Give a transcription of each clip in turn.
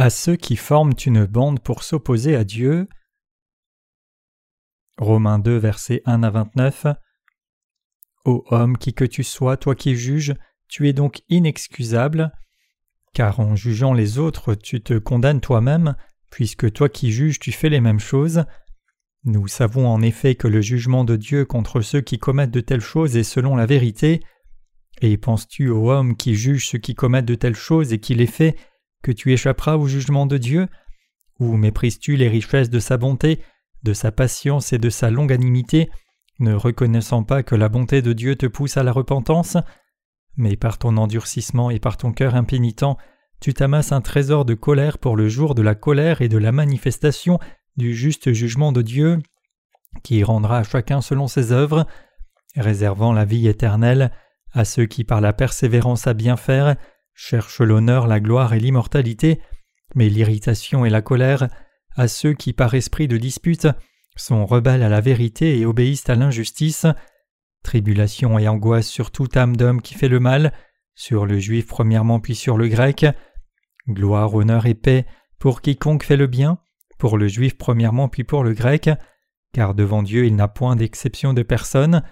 à ceux qui forment une bande pour s'opposer à Dieu. Romains 2, versets 1 à 29. Ô homme, qui que tu sois, toi qui juges, tu es donc inexcusable, car en jugeant les autres, tu te condamnes toi-même, puisque toi qui juges, tu fais les mêmes choses. Nous savons en effet que le jugement de Dieu contre ceux qui commettent de telles choses est selon la vérité. Et penses-tu, ô homme qui juge ceux qui commettent de telles choses et qui les fait, que tu échapperas au jugement de Dieu? Ou méprises-tu les richesses de sa bonté, de sa patience et de sa longanimité, ne reconnaissant pas que la bonté de Dieu te pousse à la repentance? Mais par ton endurcissement et par ton cœur impénitent, tu t'amasses un trésor de colère pour le jour de la colère et de la manifestation du juste jugement de Dieu, qui rendra à chacun selon ses œuvres, réservant la vie éternelle à ceux qui par la persévérance à bien faire cherchent l'honneur, la gloire et l'immortalité, mais l'irritation et la colère à ceux qui par esprit de dispute sont rebelles à la vérité et obéissent à l'injustice, tribulation et angoisse sur toute âme d'homme qui fait le mal, sur le juif premièrement puis sur le grec, gloire, honneur et paix pour quiconque fait le bien, pour le juif premièrement puis pour le grec, car devant Dieu il n'a point d'exception de personne,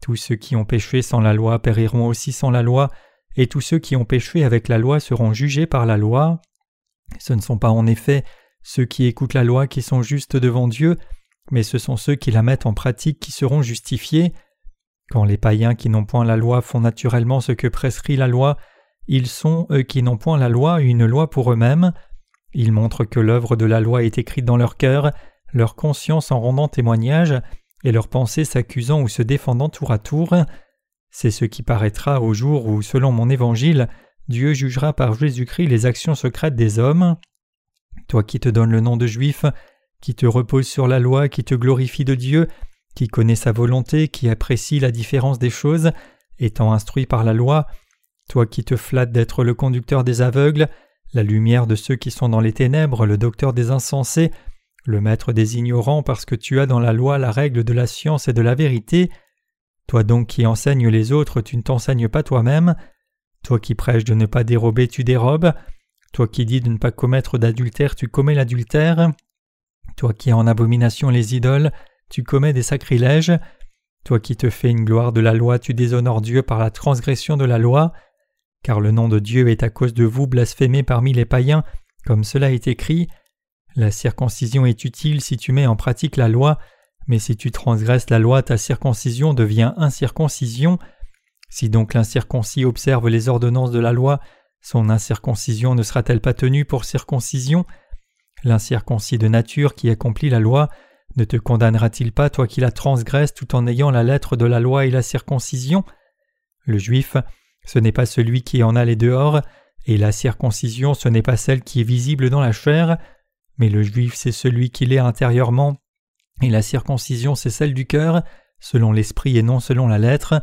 tous ceux qui ont péché sans la loi périront aussi sans la loi, et tous ceux qui ont péché avec la loi seront jugés par la loi. Ce ne sont pas en effet ceux qui écoutent la loi qui sont justes devant Dieu, mais ce sont ceux qui la mettent en pratique qui seront justifiés. Quand les païens qui n'ont point la loi font naturellement ce que prescrit la loi, ils sont, eux qui n'ont point la loi, une loi pour eux-mêmes. Ils montrent que l'œuvre de la loi est écrite dans leur cœur, leur conscience en rendant témoignage, et leurs pensées s'accusant ou se défendant tour à tour. C'est ce qui paraîtra au jour où, selon mon évangile, Dieu jugera par Jésus-Christ les actions secrètes des hommes. Toi qui te donnes le nom de juif, qui te repose sur la loi, qui te glorifie de Dieu, qui connaît sa volonté, qui apprécie la différence des choses, étant instruit par la loi, toi qui te flattes d'être le conducteur des aveugles, la lumière de ceux qui sont dans les ténèbres, le docteur des insensés, le maître des ignorants parce que tu as dans la loi la règle de la science et de la vérité, toi donc qui enseignes les autres, tu ne t'enseignes pas toi-même, toi qui prêches de ne pas dérober, tu dérobes, toi qui dis de ne pas commettre d'adultère, tu commets l'adultère, toi qui as en abomination les idoles, tu commets des sacrilèges, toi qui te fais une gloire de la loi, tu déshonores Dieu par la transgression de la loi, car le nom de Dieu est à cause de vous blasphémé parmi les païens, comme cela est écrit. La circoncision est utile si tu mets en pratique la loi, mais si tu transgresses la loi, ta circoncision devient incirconcision. Si donc l'incirconcis observe les ordonnances de la loi, son incirconcision ne sera-t-elle pas tenue pour circoncision? L'incirconcis de nature qui accomplit la loi ne te condamnera-t-il pas, toi qui la transgresses tout en ayant la lettre de la loi et la circoncision? Le juif, ce n'est pas celui qui en a les dehors, et la circoncision, ce n'est pas celle qui est visible dans la chair, mais le juif, c'est celui qui l'est intérieurement, et la circoncision, c'est celle du cœur, selon l'esprit et non selon la lettre.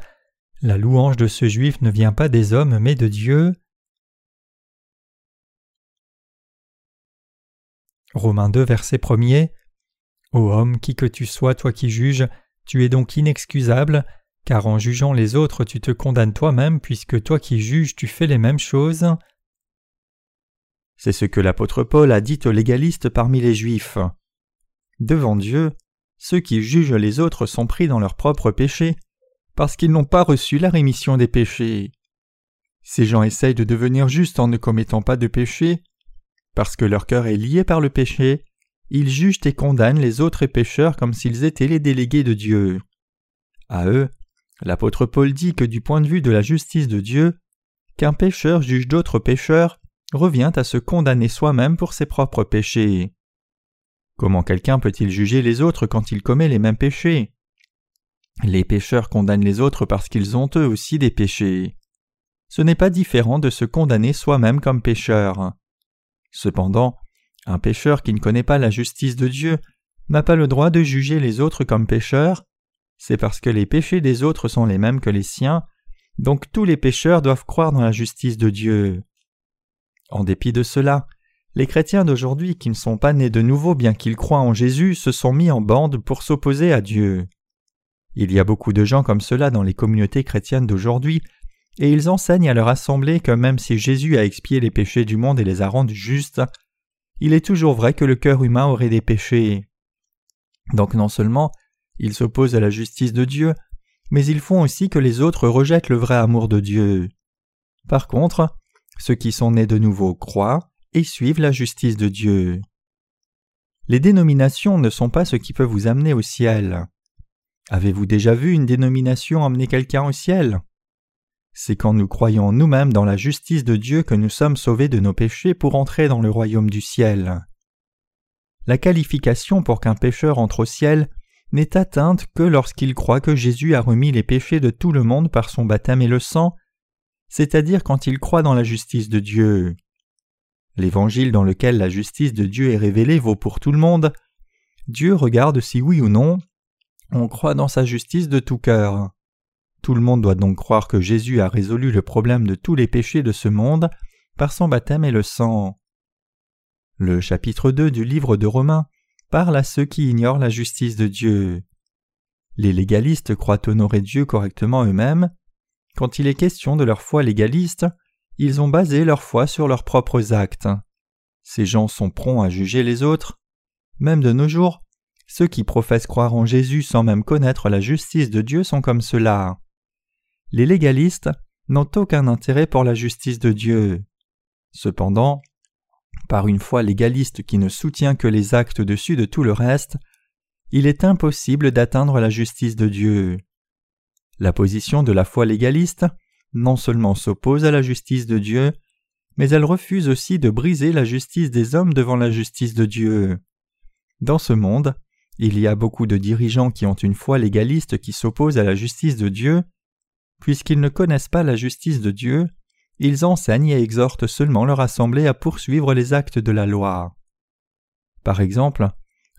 La louange de ce juif ne vient pas des hommes, mais de Dieu. Romains 2, verset 1er. Ô homme, qui que tu sois, toi qui juges, tu es donc inexcusable, car en jugeant les autres tu te condamnes toi-même, puisque toi qui juges tu fais les mêmes choses. C'est ce que l'apôtre Paul a dit aux légalistes parmi les Juifs. Devant Dieu, ceux qui jugent les autres sont pris dans leurs propres péchés, parce qu'ils n'ont pas reçu la rémission des péchés. Ces gens essayent de devenir justes en ne commettant pas de péché, parce que leur cœur est lié par le péché, ils jugent et condamnent les autres pécheurs comme s'ils étaient les délégués de Dieu. À eux, l'apôtre Paul dit que du point de vue de la justice de Dieu, qu'un pécheur juge d'autres pécheurs revient à se condamner soi-même pour ses propres péchés. Comment quelqu'un peut-il juger les autres quand il commet les mêmes péchés? Les pécheurs condamnent les autres parce qu'ils ont eux aussi des péchés. Ce n'est pas différent de se condamner soi-même comme pécheur. Cependant, un pécheur qui ne connaît pas la justice de Dieu n'a pas le droit de juger les autres comme pécheurs. C'est parce que les péchés des autres sont les mêmes que les siens, donc tous les pécheurs doivent croire dans la justice de Dieu. En dépit de cela, les chrétiens d'aujourd'hui qui ne sont pas nés de nouveau bien qu'ils croient en Jésus se sont mis en bande pour s'opposer à Dieu. Il y a beaucoup de gens comme cela dans les communautés chrétiennes d'aujourd'hui, et ils enseignent à leur assemblée que même si Jésus a expié les péchés du monde et les a rendus justes, il est toujours vrai que le cœur humain aurait des péchés. Donc non seulement ils s'opposent à la justice de Dieu, mais ils font aussi que les autres rejettent le vrai amour de Dieu. Par contre, ceux qui sont nés de nouveau croient et suivent la justice de Dieu. Les dénominations ne sont pas ce qui peut vous amener au ciel. Avez-vous déjà vu une dénomination emmener quelqu'un au ciel? C'est quand nous croyons nous-mêmes dans la justice de Dieu que nous sommes sauvés de nos péchés pour entrer dans le royaume du ciel. La qualification pour qu'un pécheur entre au ciel n'est atteinte que lorsqu'il croit que Jésus a remis les péchés de tout le monde par son baptême et le sang, c'est-à-dire quand il croit dans la justice de Dieu. L'évangile dans lequel la justice de Dieu est révélée vaut pour tout le monde. Dieu regarde si oui ou non on croit dans sa justice de tout cœur. Tout le monde doit donc croire que Jésus a résolu le problème de tous les péchés de ce monde par son baptême et le sang. Le chapitre 2 du livre de Romains parle à ceux qui ignorent la justice de Dieu. Les légalistes croient honorer Dieu correctement eux-mêmes. Quand il est question de leur foi légaliste, ils ont basé leur foi sur leurs propres actes. Ces gens sont prompts à juger les autres. Même de nos jours, ceux qui professent croire en Jésus sans même connaître la justice de Dieu sont comme cela. Les légalistes n'ont aucun intérêt pour la justice de Dieu. Cependant, par une foi légaliste qui ne soutient que les actes dessus de tout le reste, il est impossible d'atteindre la justice de Dieu. La position de la foi légaliste non seulement s'oppose à la justice de Dieu, mais elle refuse aussi de briser la justice des hommes devant la justice de Dieu. Dans ce monde, il y a beaucoup de dirigeants qui ont une foi légaliste qui s'oppose à la justice de Dieu. Puisqu'ils ne connaissent pas la justice de Dieu, ils enseignent et exhortent seulement leur assemblée à poursuivre les actes de la loi. Par exemple,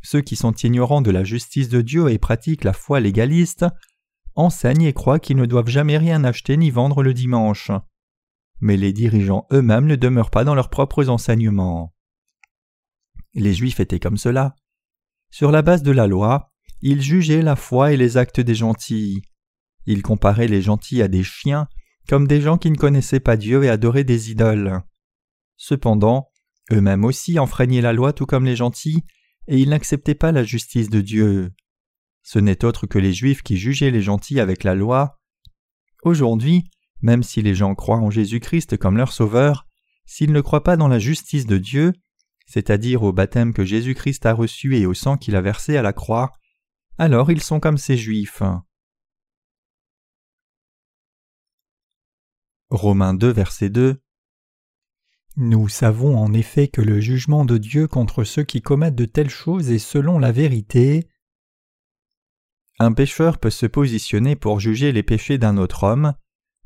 ceux qui sont ignorants de la justice de Dieu et pratiquent la foi légaliste enseignent et croient qu'ils ne doivent jamais rien acheter ni vendre le dimanche. Mais les dirigeants eux-mêmes ne demeurent pas dans leurs propres enseignements. Les Juifs étaient comme cela. Sur la base de la loi, ils jugeaient la foi et les actes des gentils. Ils comparaient les gentils à des chiens comme des gens qui ne connaissaient pas Dieu et adoraient des idoles. Cependant, eux-mêmes aussi enfreignaient la loi tout comme les gentils, et ils n'acceptaient pas la justice de Dieu. Ce n'est autre que les Juifs qui jugeaient les gentils avec la loi. Aujourd'hui, même si les gens croient en Jésus-Christ comme leur Sauveur, s'ils ne croient pas dans la justice de Dieu, c'est-à-dire au baptême que Jésus-Christ a reçu et au sang qu'il a versé à la croix, alors ils sont comme ces Juifs. Romains 2, verset 2 Nous savons en effet que le jugement de Dieu contre ceux qui commettent de telles choses est selon la vérité. Un pécheur peut se positionner pour juger les péchés d'un autre homme,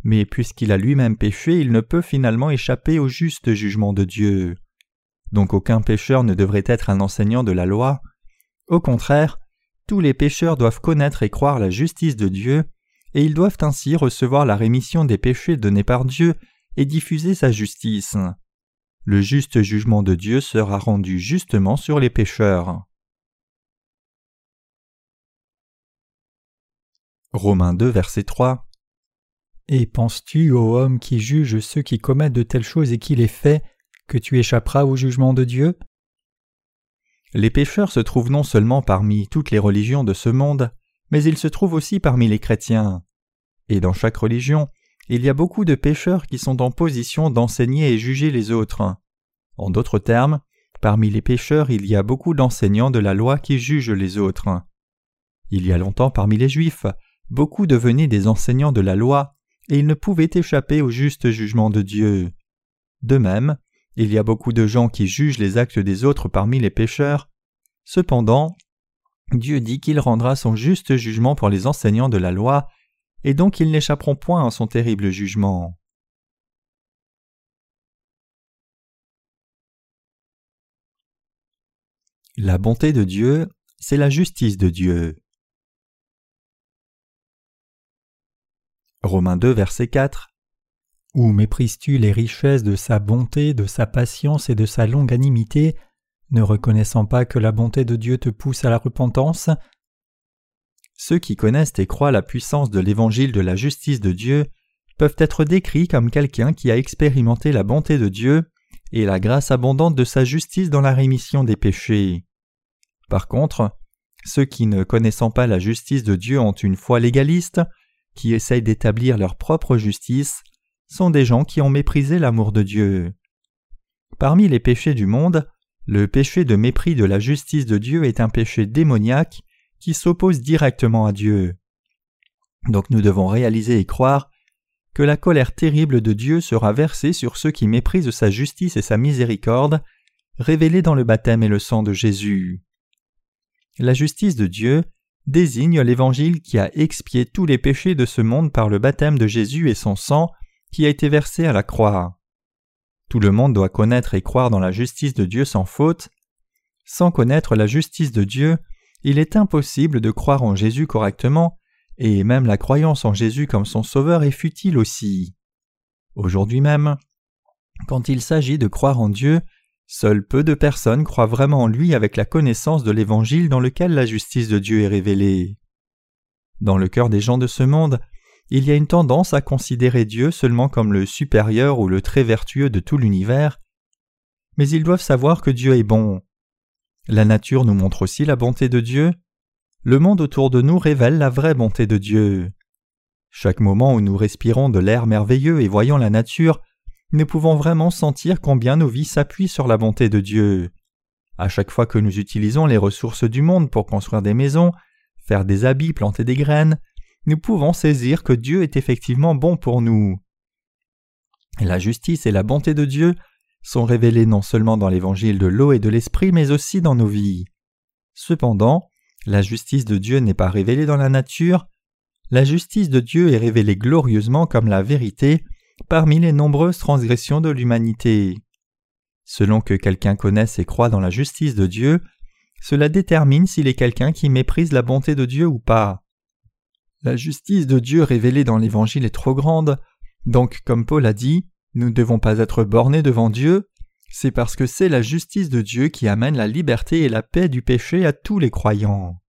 mais puisqu'il a lui-même péché, il ne peut finalement échapper au juste jugement de Dieu. Donc aucun pécheur ne devrait être un enseignant de la loi. Au contraire, tous les pécheurs doivent connaître et croire la justice de Dieu et ils doivent ainsi recevoir la rémission des péchés donnés par Dieu et diffuser sa justice. Le juste jugement de Dieu sera rendu justement sur les pécheurs. Romains 2, verset 3 Et penses-tu, ô homme qui juge ceux qui commettent de telles choses et qui les fait, que tu échapperas au jugement de Dieu? Les pécheurs se trouvent non seulement parmi toutes les religions de ce monde, mais il se trouve aussi parmi les chrétiens. Et dans chaque religion, il y a beaucoup de pécheurs qui sont en position d'enseigner et juger les autres. En d'autres termes, parmi les pécheurs, il y a beaucoup d'enseignants de la loi qui jugent les autres. Il y a longtemps parmi les Juifs, beaucoup devenaient des enseignants de la loi, et ils ne pouvaient échapper au juste jugement de Dieu. De même, il y a beaucoup de gens qui jugent les actes des autres parmi les pécheurs. Cependant, Dieu dit qu'il rendra son juste jugement pour les enseignants de la loi, et donc ils n'échapperont point à son terrible jugement. La bonté de Dieu, c'est la justice de Dieu. Romains 2, verset 4 Où méprises-tu les richesses de sa bonté, de sa patience et de sa longanimité, ne reconnaissant pas que la bonté de Dieu te pousse à la repentance? Ceux qui connaissent et croient la puissance de l'évangile de la justice de Dieu peuvent être décrits comme quelqu'un qui a expérimenté la bonté de Dieu et la grâce abondante de sa justice dans la rémission des péchés. Par contre, ceux qui ne connaissant pas la justice de Dieu ont une foi légaliste, qui essayent d'établir leur propre justice, sont des gens qui ont méprisé l'amour de Dieu. Parmi les péchés du monde, le péché de mépris de la justice de Dieu est un péché démoniaque qui s'oppose directement à Dieu. Donc nous devons réaliser et croire que la colère terrible de Dieu sera versée sur ceux qui méprisent sa justice et sa miséricorde, révélée dans le baptême et le sang de Jésus. La justice de Dieu désigne l'Évangile qui a expié tous les péchés de ce monde par le baptême de Jésus et son sang qui a été versé à la croix. Tout le monde doit connaître et croire dans la justice de Dieu sans faute. Sans connaître la justice de Dieu, il est impossible de croire en Jésus correctement, et même la croyance en Jésus comme son Sauveur est futile aussi. Aujourd'hui même, quand il s'agit de croire en Dieu, seuls peu de personnes croient vraiment en lui avec la connaissance de l'Évangile dans lequel la justice de Dieu est révélée. Dans le cœur des gens de ce monde, il y a une tendance à considérer Dieu seulement comme le supérieur ou le très vertueux de tout l'univers, mais ils doivent savoir que Dieu est bon. La nature nous montre aussi la bonté de Dieu. Le monde autour de nous révèle la vraie bonté de Dieu. Chaque moment où nous respirons de l'air merveilleux et voyons la nature, nous pouvons vraiment sentir combien nos vies s'appuient sur la bonté de Dieu. À chaque fois que nous utilisons les ressources du monde pour construire des maisons, faire des habits, planter des graines, nous pouvons saisir que Dieu est effectivement bon pour nous. La justice et la bonté de Dieu sont révélées non seulement dans l'évangile de l'eau et de l'esprit, mais aussi dans nos vies. Cependant, la justice de Dieu n'est pas révélée dans la nature, la justice de Dieu est révélée glorieusement comme la vérité parmi les nombreuses transgressions de l'humanité. Selon que quelqu'un connaisse et croit dans la justice de Dieu, cela détermine s'il est quelqu'un qui méprise la bonté de Dieu ou pas. La justice de Dieu révélée dans l'Évangile est trop grande, donc comme Paul a dit, nous ne devons pas être bornés devant Dieu, c'est parce que c'est la justice de Dieu qui amène la liberté et la paix du péché à tous les croyants.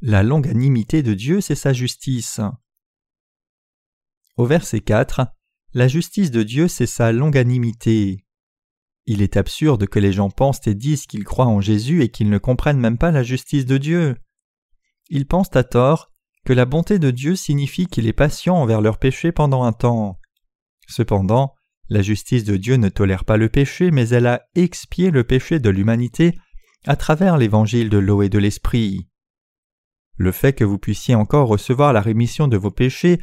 La longanimité de Dieu, c'est sa justice. Au verset 4, la justice de Dieu, c'est sa longanimité. Il est absurde que les gens pensent et disent qu'ils croient en Jésus et qu'ils ne comprennent même pas la justice de Dieu. Ils pensent à tort que la bonté de Dieu signifie qu'il est patient envers leurs péchés pendant un temps. Cependant, la justice de Dieu ne tolère pas le péché, mais elle a expié le péché de l'humanité à travers l'évangile de l'eau et de l'esprit. Le fait que vous puissiez encore recevoir la rémission de vos péchés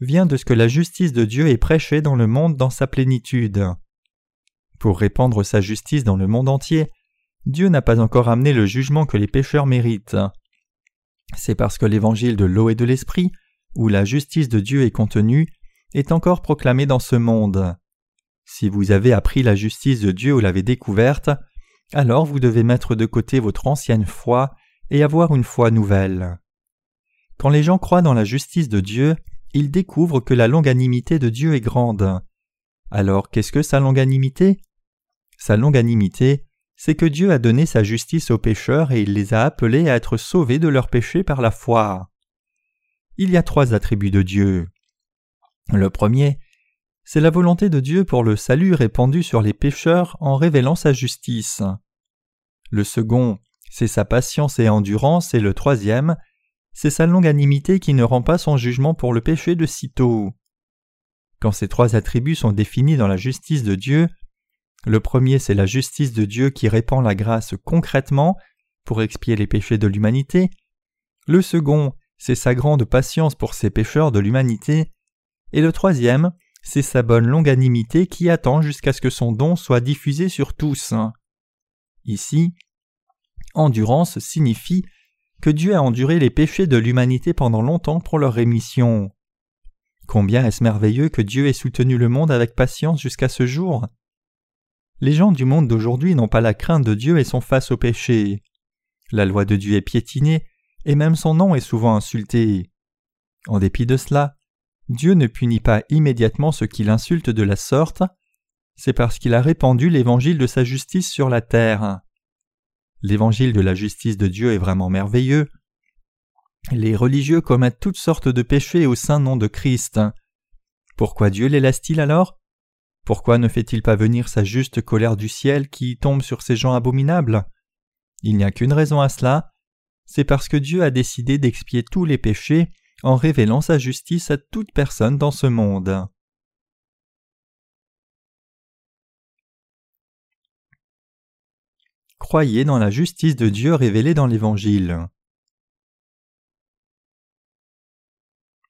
vient de ce que la justice de Dieu est prêchée dans le monde dans sa plénitude. Pour répandre sa justice dans le monde entier, Dieu n'a pas encore amené le jugement que les pécheurs méritent. C'est parce que l'évangile de l'eau et de l'esprit, où la justice de Dieu est contenue, est encore proclamé dans ce monde. Si vous avez appris la justice de Dieu ou l'avez découverte, alors vous devez mettre de côté votre ancienne foi et avoir une foi nouvelle. Quand les gens croient dans la justice de Dieu, ils découvrent que la longanimité de Dieu est grande. Alors qu'est-ce que sa longanimité? Sa longanimité, c'est que Dieu a donné sa justice aux pécheurs et il les a appelés à être sauvés de leurs péchés par la foi. Il y a trois attributs de Dieu. Le premier, c'est la volonté de Dieu pour le salut répandu sur les pécheurs en révélant sa justice. Le second, c'est sa patience et endurance, et le troisième, c'est sa longanimité qui ne rend pas son jugement pour le péché de sitôt. Quand ces trois attributs sont définis dans la justice de Dieu, le premier c'est la justice de Dieu qui répand la grâce concrètement pour expier les péchés de l'humanité, le second c'est sa grande patience pour ses pécheurs de l'humanité, et le troisième c'est sa bonne longanimité qui attend jusqu'à ce que son don soit diffusé sur tous. Ici, endurance signifie que Dieu a enduré les péchés de l'humanité pendant longtemps pour leur rémission. Combien est-ce merveilleux que Dieu ait soutenu le monde avec patience jusqu'à ce jour Les gens du monde d'aujourd'hui n'ont pas la crainte de Dieu et sont face au péché. La loi de Dieu est piétinée, et même son nom est souvent insulté. En dépit de cela, Dieu ne punit pas immédiatement ceux qui l'insultent de la sorte, c'est parce qu'il a répandu l'évangile de sa justice sur la terre. L'évangile de la justice de Dieu est vraiment merveilleux, les religieux commettent toutes sortes de péchés au saint nom de Christ. Pourquoi Dieu les laisse-t-il alors? Pourquoi ne fait-il pas venir sa juste colère du ciel qui tombe sur ces gens abominables? Il n'y a qu'une raison à cela, c'est parce que Dieu a décidé d'expier tous les péchés en révélant sa justice à toute personne dans ce monde. Croyez dans la justice de Dieu révélée dans l'Évangile.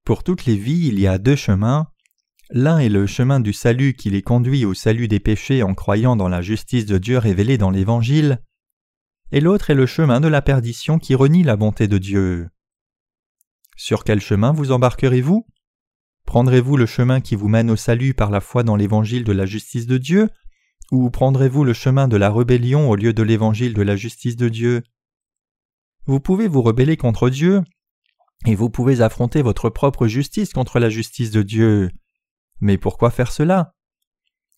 Pour toutes les vies, il y a deux chemins. L'un est le chemin du salut qui les conduit au salut des péchés en croyant dans la justice de Dieu révélée dans l'Évangile, et l'autre est le chemin de la perdition qui renie la bonté de Dieu. Sur quel chemin vous embarquerez-vous? Prendrez-vous le chemin qui vous mène au salut par la foi dans l'évangile de la justice de Dieu, ou prendrez-vous le chemin de la rébellion au lieu de l'évangile de la justice de Dieu? Vous pouvez vous rebeller contre Dieu, et vous pouvez affronter votre propre justice contre la justice de Dieu. Mais pourquoi faire cela?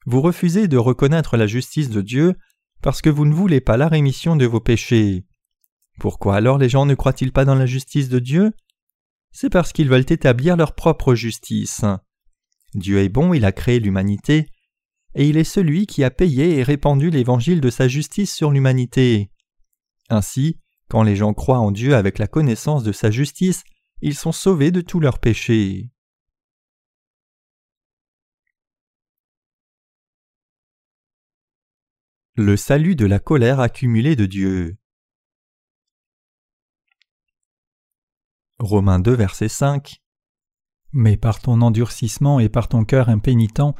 Vous refusez de reconnaître la justice de Dieu parce que vous ne voulez pas la rémission de vos péchés. Pourquoi alors les gens ne croient-ils pas dans la justice de Dieu? C'est parce qu'ils veulent établir leur propre justice. Dieu est bon, il a créé l'humanité, et il est celui qui a payé et répandu l'évangile de sa justice sur l'humanité. Ainsi, quand les gens croient en Dieu avec la connaissance de sa justice, ils sont sauvés de tous leurs péchés. Le salut de la colère accumulée de Dieu. Romains 2, verset 5 Mais par ton endurcissement et par ton cœur impénitent,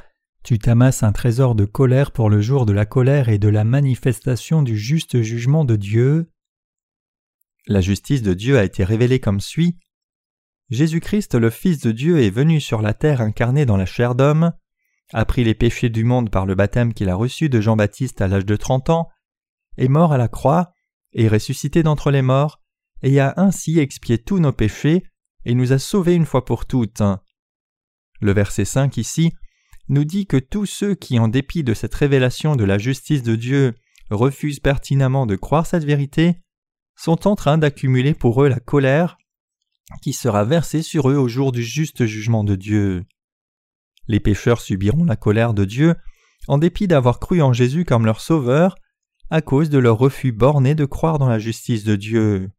tu t'amasses un trésor de colère pour le jour de la colère et de la manifestation du juste jugement de Dieu. La justice de Dieu a été révélée comme suit. Jésus-Christ, le Fils de Dieu, est venu sur la terre incarné dans la chair d'homme a pris les péchés du monde par le baptême qu'il a reçu de Jean-Baptiste à l'âge de trente ans, est mort à la croix, est ressuscité d'entre les morts, et a ainsi expié tous nos péchés, et nous a sauvés une fois pour toutes. Le verset 5 ici nous dit que tous ceux qui, en dépit de cette révélation de la justice de Dieu, refusent pertinemment de croire cette vérité, sont en train d'accumuler pour eux la colère qui sera versée sur eux au jour du juste jugement de Dieu. Les pécheurs subiront la colère de Dieu en dépit d'avoir cru en Jésus comme leur sauveur, à cause de leur refus borné de croire dans la justice de Dieu.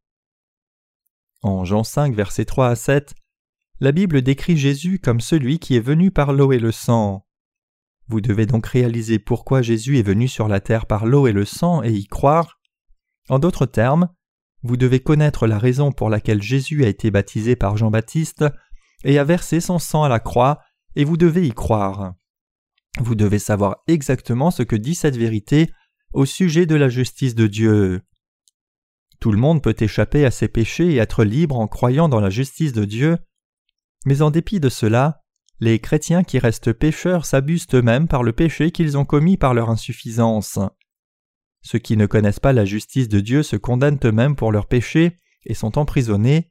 En Jean 5, versets 3 à 7, la Bible décrit Jésus comme celui qui est venu par l'eau et le sang. Vous devez donc réaliser pourquoi Jésus est venu sur la terre par l'eau et le sang et y croire. En d'autres termes, vous devez connaître la raison pour laquelle Jésus a été baptisé par Jean-Baptiste et a versé son sang à la croix et vous devez y croire. Vous devez savoir exactement ce que dit cette vérité au sujet de la justice de Dieu. Tout le monde peut échapper à ses péchés et être libre en croyant dans la justice de Dieu, mais en dépit de cela, les chrétiens qui restent pécheurs s'abusent eux-mêmes par le péché qu'ils ont commis par leur insuffisance. Ceux qui ne connaissent pas la justice de Dieu se condamnent eux-mêmes pour leurs péchés et sont emprisonnés.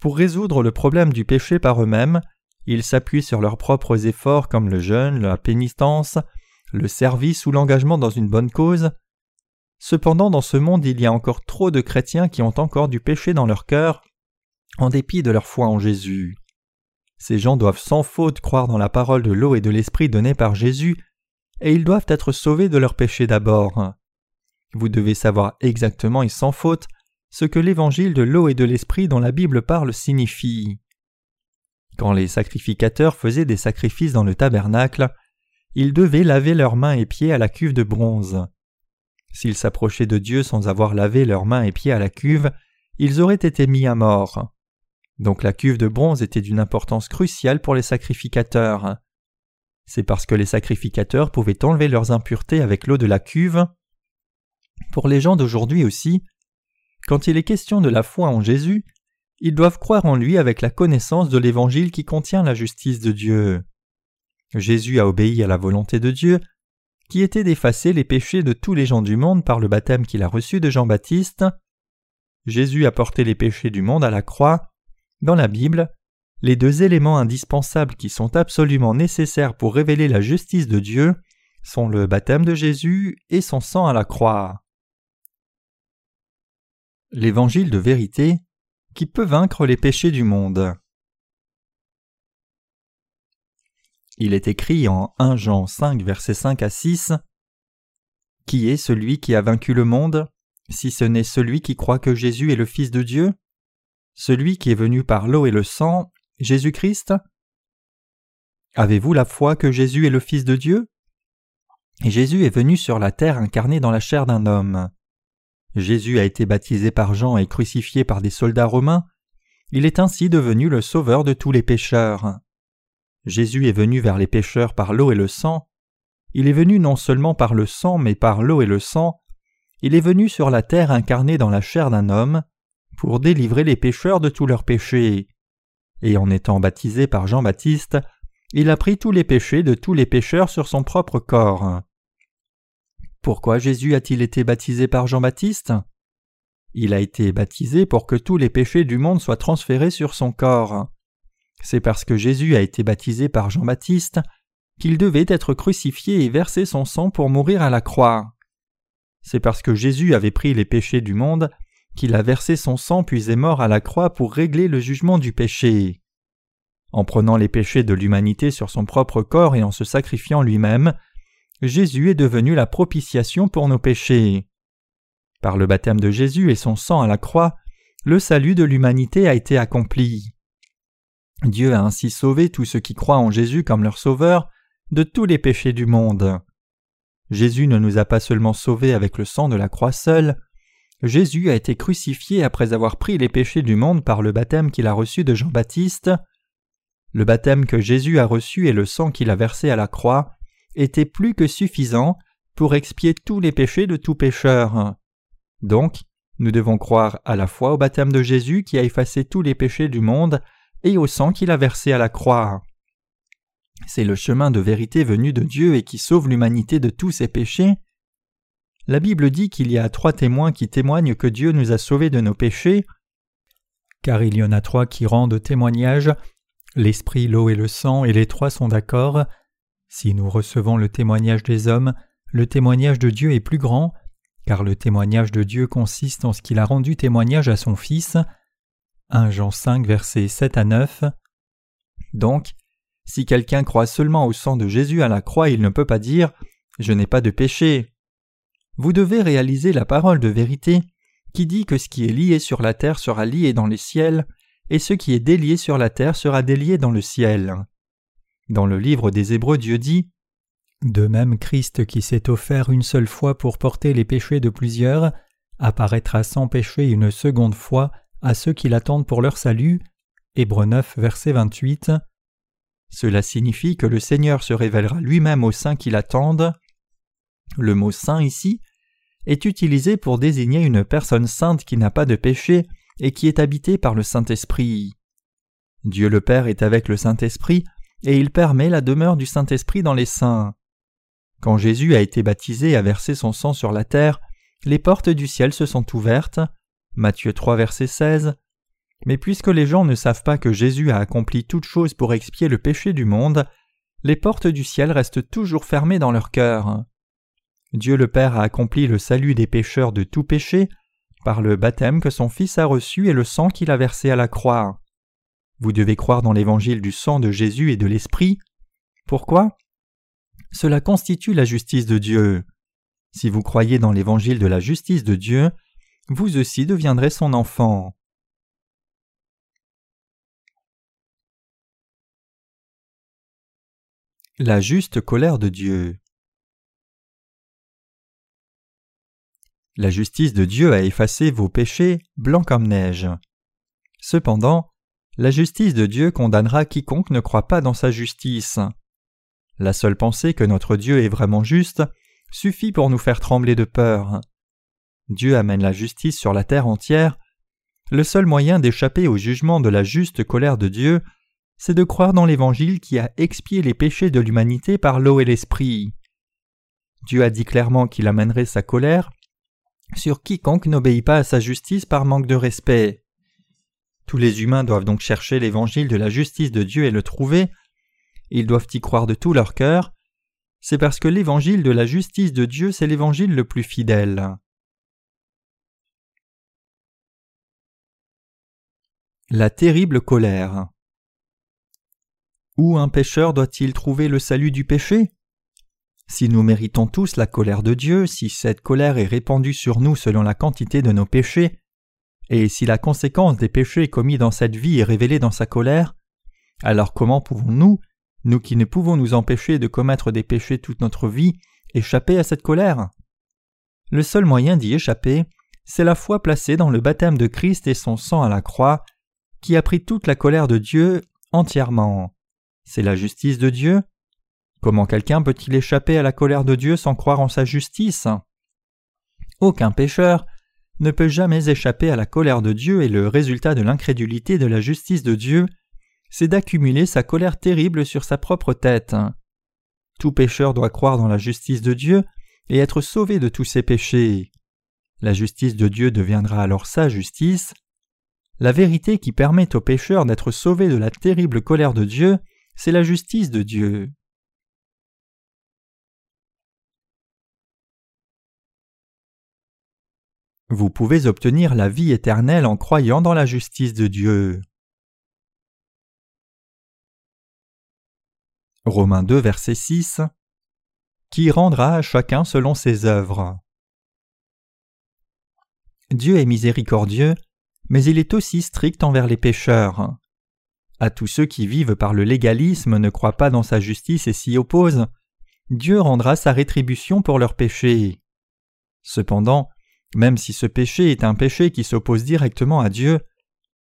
Pour résoudre le problème du péché par eux-mêmes, ils s'appuient sur leurs propres efforts comme le jeûne, la pénitence, le service ou l'engagement dans une bonne cause. Cependant, dans ce monde, il y a encore trop de chrétiens qui ont encore du péché dans leur cœur, en dépit de leur foi en Jésus. Ces gens doivent sans faute croire dans la parole de l'eau et de l'esprit donnée par Jésus, et ils doivent être sauvés de leurs péchés d'abord. Vous devez savoir exactement et sans faute ce que l'évangile de l'eau et de l'esprit dont la Bible parle signifie. Quand les sacrificateurs faisaient des sacrifices dans le tabernacle, ils devaient laver leurs mains et pieds à la cuve de bronze. S'ils s'approchaient de Dieu sans avoir lavé leurs mains et pieds à la cuve, ils auraient été mis à mort. Donc la cuve de bronze était d'une importance cruciale pour les sacrificateurs. C'est parce que les sacrificateurs pouvaient enlever leurs impuretés avec l'eau de la cuve. Pour les gens d'aujourd'hui aussi, quand il est question de la foi en Jésus, ils doivent croire en lui avec la connaissance de l'Évangile qui contient la justice de Dieu. Jésus a obéi à la volonté de Dieu, qui était d'effacer les péchés de tous les gens du monde par le baptême qu'il a reçu de Jean-Baptiste. Jésus a porté les péchés du monde à la croix. Dans la Bible, les deux éléments indispensables qui sont absolument nécessaires pour révéler la justice de Dieu sont le baptême de Jésus et son sang à la croix. L'évangile de vérité qui peut vaincre les péchés du monde. Il est écrit en 1 Jean 5 versets 5 à 6 Qui est celui qui a vaincu le monde, si ce n'est celui qui croit que Jésus est le Fils de Dieu? Celui qui est venu par l'eau et le sang, Jésus-Christ Avez-vous la foi que Jésus est le Fils de Dieu? Jésus est venu sur la terre incarné dans la chair d'un homme. Jésus a été baptisé par Jean et crucifié par des soldats romains. Il est ainsi devenu le sauveur de tous les pécheurs. Jésus est venu vers les pécheurs par l'eau et le sang. Il est venu non seulement par le sang, mais par l'eau et le sang. Il est venu sur la terre incarné dans la chair d'un homme pour délivrer les pécheurs de tous leurs péchés. Et en étant baptisé par Jean-Baptiste, il a pris tous les péchés de tous les pécheurs sur son propre corps. Pourquoi Jésus a-t-il été baptisé par Jean-Baptiste? Il a été baptisé pour que tous les péchés du monde soient transférés sur son corps. C'est parce que Jésus a été baptisé par Jean-Baptiste qu'il devait être crucifié et verser son sang pour mourir à la croix. C'est parce que Jésus avait pris les péchés du monde qu'il a versé son sang puis est mort à la croix pour régler le jugement du péché. En prenant les péchés de l'humanité sur son propre corps et en se sacrifiant lui-même, Jésus est devenu la propitiation pour nos péchés. Par le baptême de Jésus et son sang à la croix, le salut de l'humanité a été accompli. Dieu a ainsi sauvé tous ceux qui croient en Jésus comme leur sauveur de tous les péchés du monde. Jésus ne nous a pas seulement sauvés avec le sang de la croix seule, Jésus a été crucifié après avoir pris les péchés du monde par le baptême qu'il a reçu de Jean-Baptiste, le baptême que Jésus a reçu et le sang qu'il a versé à la croix étaient plus que suffisants pour expier tous les péchés de tout pécheur. Donc, nous devons croire à la fois au baptême de Jésus qui a effacé tous les péchés du monde et au sang qu'il a versé à la croix. C'est le chemin de vérité venu de Dieu et qui sauve l'humanité de tous ses péchés. La Bible dit qu'il y a trois témoins qui témoignent que Dieu nous a sauvés de nos péchés, car il y en a trois qui rendent témoignage L'esprit, l'eau et le sang, et les trois sont d'accord. Si nous recevons le témoignage des hommes, le témoignage de Dieu est plus grand, car le témoignage de Dieu consiste en ce qu'il a rendu témoignage à son Fils. 1 Jean 5 versets 7 à 9. Donc, si quelqu'un croit seulement au sang de Jésus à la croix, il ne peut pas dire Je n'ai pas de péché. Vous devez réaliser la parole de vérité qui dit que ce qui est lié sur la terre sera lié dans les ciels, et ce qui est délié sur la terre sera délié dans le ciel. Dans le livre des Hébreux, Dieu dit De même Christ qui s'est offert une seule fois pour porter les péchés de plusieurs, apparaîtra sans péché une seconde fois à ceux qui l'attendent pour leur salut. Hébreux 9, verset 28. Cela signifie que le Seigneur se révélera lui-même aux saints qui l'attendent. Le mot saint ici est utilisé pour désigner une personne sainte qui n'a pas de péché et qui est habité par le Saint-Esprit. Dieu le Père est avec le Saint-Esprit, et il permet la demeure du Saint-Esprit dans les saints. Quand Jésus a été baptisé et a versé son sang sur la terre, les portes du ciel se sont ouvertes. Matthieu 3 verset 16. Mais puisque les gens ne savent pas que Jésus a accompli toute chose pour expier le péché du monde, les portes du ciel restent toujours fermées dans leur cœur. Dieu le Père a accompli le salut des pécheurs de tout péché, par le baptême que son Fils a reçu et le sang qu'il a versé à la croix. Vous devez croire dans l'évangile du sang de Jésus et de l'Esprit. Pourquoi? Cela constitue la justice de Dieu. Si vous croyez dans l'évangile de la justice de Dieu, vous aussi deviendrez son enfant. La juste colère de Dieu. La justice de Dieu a effacé vos péchés blancs comme neige. Cependant, la justice de Dieu condamnera quiconque ne croit pas dans sa justice. La seule pensée que notre Dieu est vraiment juste suffit pour nous faire trembler de peur. Dieu amène la justice sur la terre entière. Le seul moyen d'échapper au jugement de la juste colère de Dieu, c'est de croire dans l'Évangile qui a expié les péchés de l'humanité par l'eau et l'Esprit. Dieu a dit clairement qu'il amènerait sa colère sur quiconque n'obéit pas à sa justice par manque de respect. Tous les humains doivent donc chercher l'évangile de la justice de Dieu et le trouver. Ils doivent y croire de tout leur cœur. C'est parce que l'évangile de la justice de Dieu, c'est l'évangile le plus fidèle. La terrible colère. Où un pécheur doit-il trouver le salut du péché? Si nous méritons tous la colère de Dieu, si cette colère est répandue sur nous selon la quantité de nos péchés, et si la conséquence des péchés commis dans cette vie est révélée dans sa colère, alors comment pouvons-nous, nous qui ne pouvons nous empêcher de commettre des péchés toute notre vie, échapper à cette colère? Le seul moyen d'y échapper, c'est la foi placée dans le baptême de Christ et son sang à la croix, qui a pris toute la colère de Dieu entièrement. C'est la justice de Dieu. Comment quelqu'un peut-il échapper à la colère de Dieu sans croire en sa justice? Aucun pécheur ne peut jamais échapper à la colère de Dieu et le résultat de l'incrédulité de la justice de Dieu, c'est d'accumuler sa colère terrible sur sa propre tête. Tout pécheur doit croire dans la justice de Dieu et être sauvé de tous ses péchés. La justice de Dieu deviendra alors sa justice. La vérité qui permet aux pécheurs d'être sauvés de la terrible colère de Dieu c'est la justice de Dieu. Vous pouvez obtenir la vie éternelle en croyant dans la justice de Dieu. Romains 2, verset 6 Qui rendra à chacun selon ses œuvres? Dieu est miséricordieux, mais il est aussi strict envers les pécheurs. À tous ceux qui vivent par le légalisme, ne croient pas dans sa justice et s'y opposent, Dieu rendra sa rétribution pour leurs péchés. Cependant, même si ce péché est un péché qui s'oppose directement à Dieu,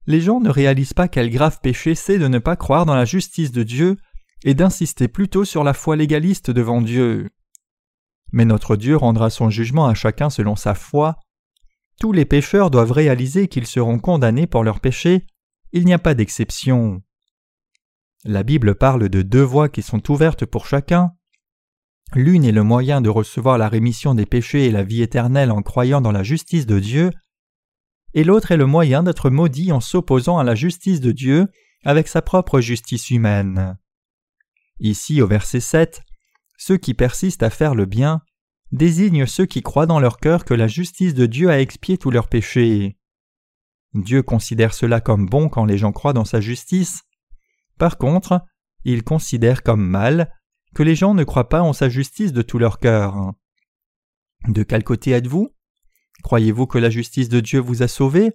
les gens ne réalisent pas quel grave péché c'est de ne pas croire dans la justice de Dieu et d'insister plutôt sur la foi légaliste devant Dieu. Mais notre Dieu rendra son jugement à chacun selon sa foi. Tous les pécheurs doivent réaliser qu'ils seront condamnés pour leurs péchés, il n'y a pas d'exception. La Bible parle de deux voies qui sont ouvertes pour chacun. L'une est le moyen de recevoir la rémission des péchés et la vie éternelle en croyant dans la justice de Dieu, et l'autre est le moyen d'être maudit en s'opposant à la justice de Dieu avec sa propre justice humaine. Ici au verset 7, ceux qui persistent à faire le bien désignent ceux qui croient dans leur cœur que la justice de Dieu a expié tous leurs péchés. Dieu considère cela comme bon quand les gens croient dans sa justice, par contre, il considère comme mal que les gens ne croient pas en sa justice de tout leur cœur. De quel côté êtes-vous? Croyez-vous que la justice de Dieu vous a sauvé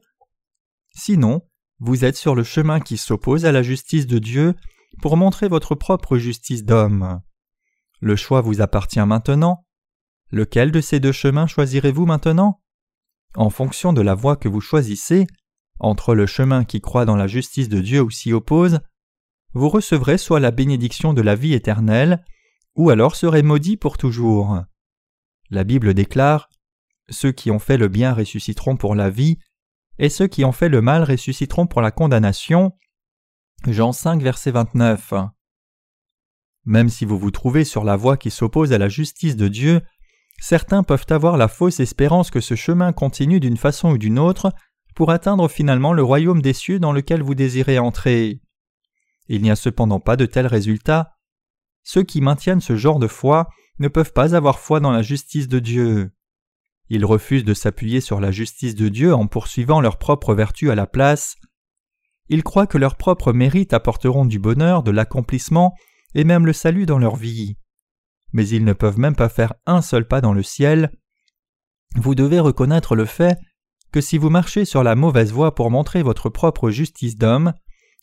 Sinon, vous êtes sur le chemin qui s'oppose à la justice de Dieu pour montrer votre propre justice d'homme. Le choix vous appartient maintenant. Lequel de ces deux chemins choisirez-vous maintenant? En fonction de la voie que vous choisissez, entre le chemin qui croit dans la justice de Dieu ou s'y oppose, vous recevrez soit la bénédiction de la vie éternelle, ou alors serez maudits pour toujours. La Bible déclare Ceux qui ont fait le bien ressusciteront pour la vie, et ceux qui ont fait le mal ressusciteront pour la condamnation. Jean 5, verset 29. Même si vous vous trouvez sur la voie qui s'oppose à la justice de Dieu, certains peuvent avoir la fausse espérance que ce chemin continue d'une façon ou d'une autre pour atteindre finalement le royaume des cieux dans lequel vous désirez entrer. Il n'y a cependant pas de tels résultats. Ceux qui maintiennent ce genre de foi ne peuvent pas avoir foi dans la justice de Dieu. Ils refusent de s'appuyer sur la justice de Dieu en poursuivant leur propre vertu à la place. Ils croient que leurs propres mérites apporteront du bonheur, de l'accomplissement et même le salut dans leur vie. Mais ils ne peuvent même pas faire un seul pas dans le ciel. Vous devez reconnaître le fait que si vous marchez sur la mauvaise voie pour montrer votre propre justice d'homme,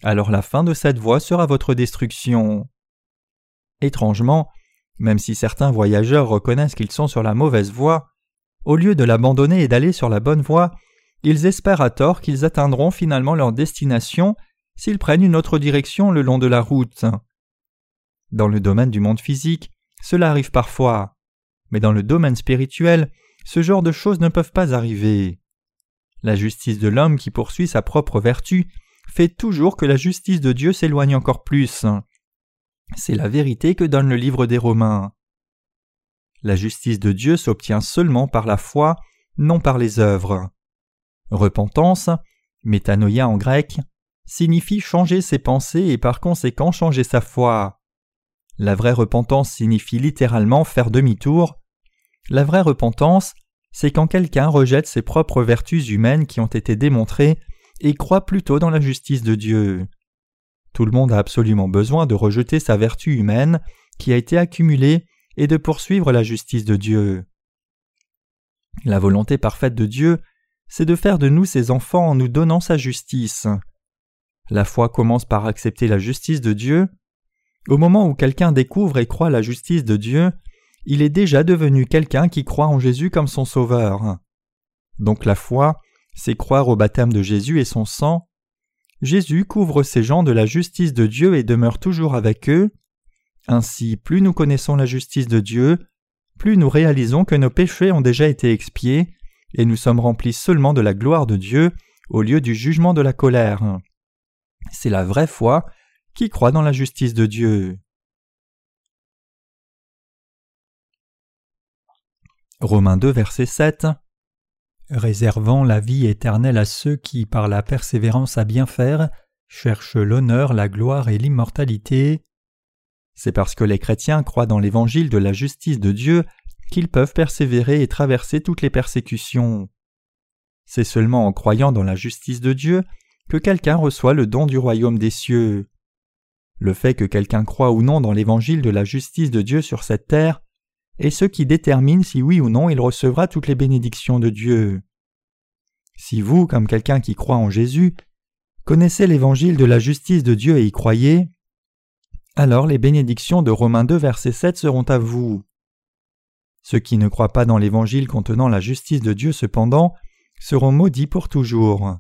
alors la fin de cette voie sera votre destruction. Étrangement, même si certains voyageurs reconnaissent qu'ils sont sur la mauvaise voie, au lieu de l'abandonner et d'aller sur la bonne voie, ils espèrent à tort qu'ils atteindront finalement leur destination s'ils prennent une autre direction le long de la route. Dans le domaine du monde physique, cela arrive parfois, mais dans le domaine spirituel, ce genre de choses ne peuvent pas arriver. La justice de l'homme qui poursuit sa propre vertu toujours que la justice de Dieu s'éloigne encore plus. C'est la vérité que donne le livre des Romains. La justice de Dieu s'obtient seulement par la foi, non par les œuvres. Repentance, métanoïa en grec, signifie changer ses pensées et par conséquent changer sa foi. La vraie repentance signifie littéralement faire demi-tour. La vraie repentance, c'est quand quelqu'un rejette ses propres vertus humaines qui ont été démontrées et croit plutôt dans la justice de Dieu. Tout le monde a absolument besoin de rejeter sa vertu humaine qui a été accumulée et de poursuivre la justice de Dieu. La volonté parfaite de Dieu, c'est de faire de nous ses enfants en nous donnant sa justice. La foi commence par accepter la justice de Dieu. Au moment où quelqu'un découvre et croit la justice de Dieu, il est déjà devenu quelqu'un qui croit en Jésus comme son Sauveur. Donc la foi, c'est croire au baptême de Jésus et son sang. Jésus couvre ces gens de la justice de Dieu et demeure toujours avec eux. Ainsi, plus nous connaissons la justice de Dieu, plus nous réalisons que nos péchés ont déjà été expiés, et nous sommes remplis seulement de la gloire de Dieu au lieu du jugement de la colère. C'est la vraie foi qui croit dans la justice de Dieu. Romains 2, verset 7 Réservant la vie éternelle à ceux qui, par la persévérance à bien faire, cherchent l'honneur, la gloire et l'immortalité. C'est parce que les chrétiens croient dans l'évangile de la justice de Dieu qu'ils peuvent persévérer et traverser toutes les persécutions. C'est seulement en croyant dans la justice de Dieu que quelqu'un reçoit le don du royaume des cieux. Le fait que quelqu'un croit ou non dans l'évangile de la justice de Dieu sur cette terre est ce qui détermine si oui ou non il recevra toutes les bénédictions de Dieu. Si vous, comme quelqu'un qui croit en Jésus, connaissez l'évangile de la justice de Dieu et y croyez, alors les bénédictions de Romains 2 verset 7 seront à vous. Ceux qui ne croient pas dans l'évangile contenant la justice de Dieu cependant seront maudits pour toujours.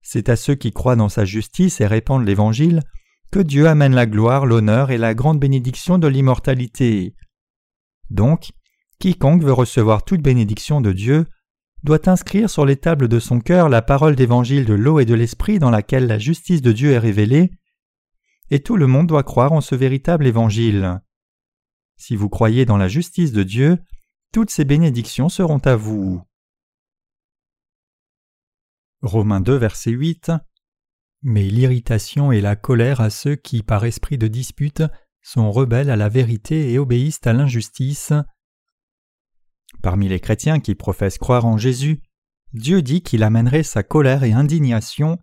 C'est à ceux qui croient dans sa justice et répandent l'évangile que Dieu amène la gloire, l'honneur et la grande bénédiction de l'immortalité. Donc, quiconque veut recevoir toute bénédiction de Dieu doit inscrire sur les tables de son cœur la parole d'évangile de l'eau et de l'esprit dans laquelle la justice de Dieu est révélée et tout le monde doit croire en ce véritable évangile. Si vous croyez dans la justice de Dieu, toutes ces bénédictions seront à vous. Romains 2, verset 8 Mais l'irritation et la colère à ceux qui, par esprit de dispute, sont rebelles à la vérité et obéissent à l'injustice. Parmi les chrétiens qui professent croire en Jésus, Dieu dit qu'il amènerait sa colère et indignation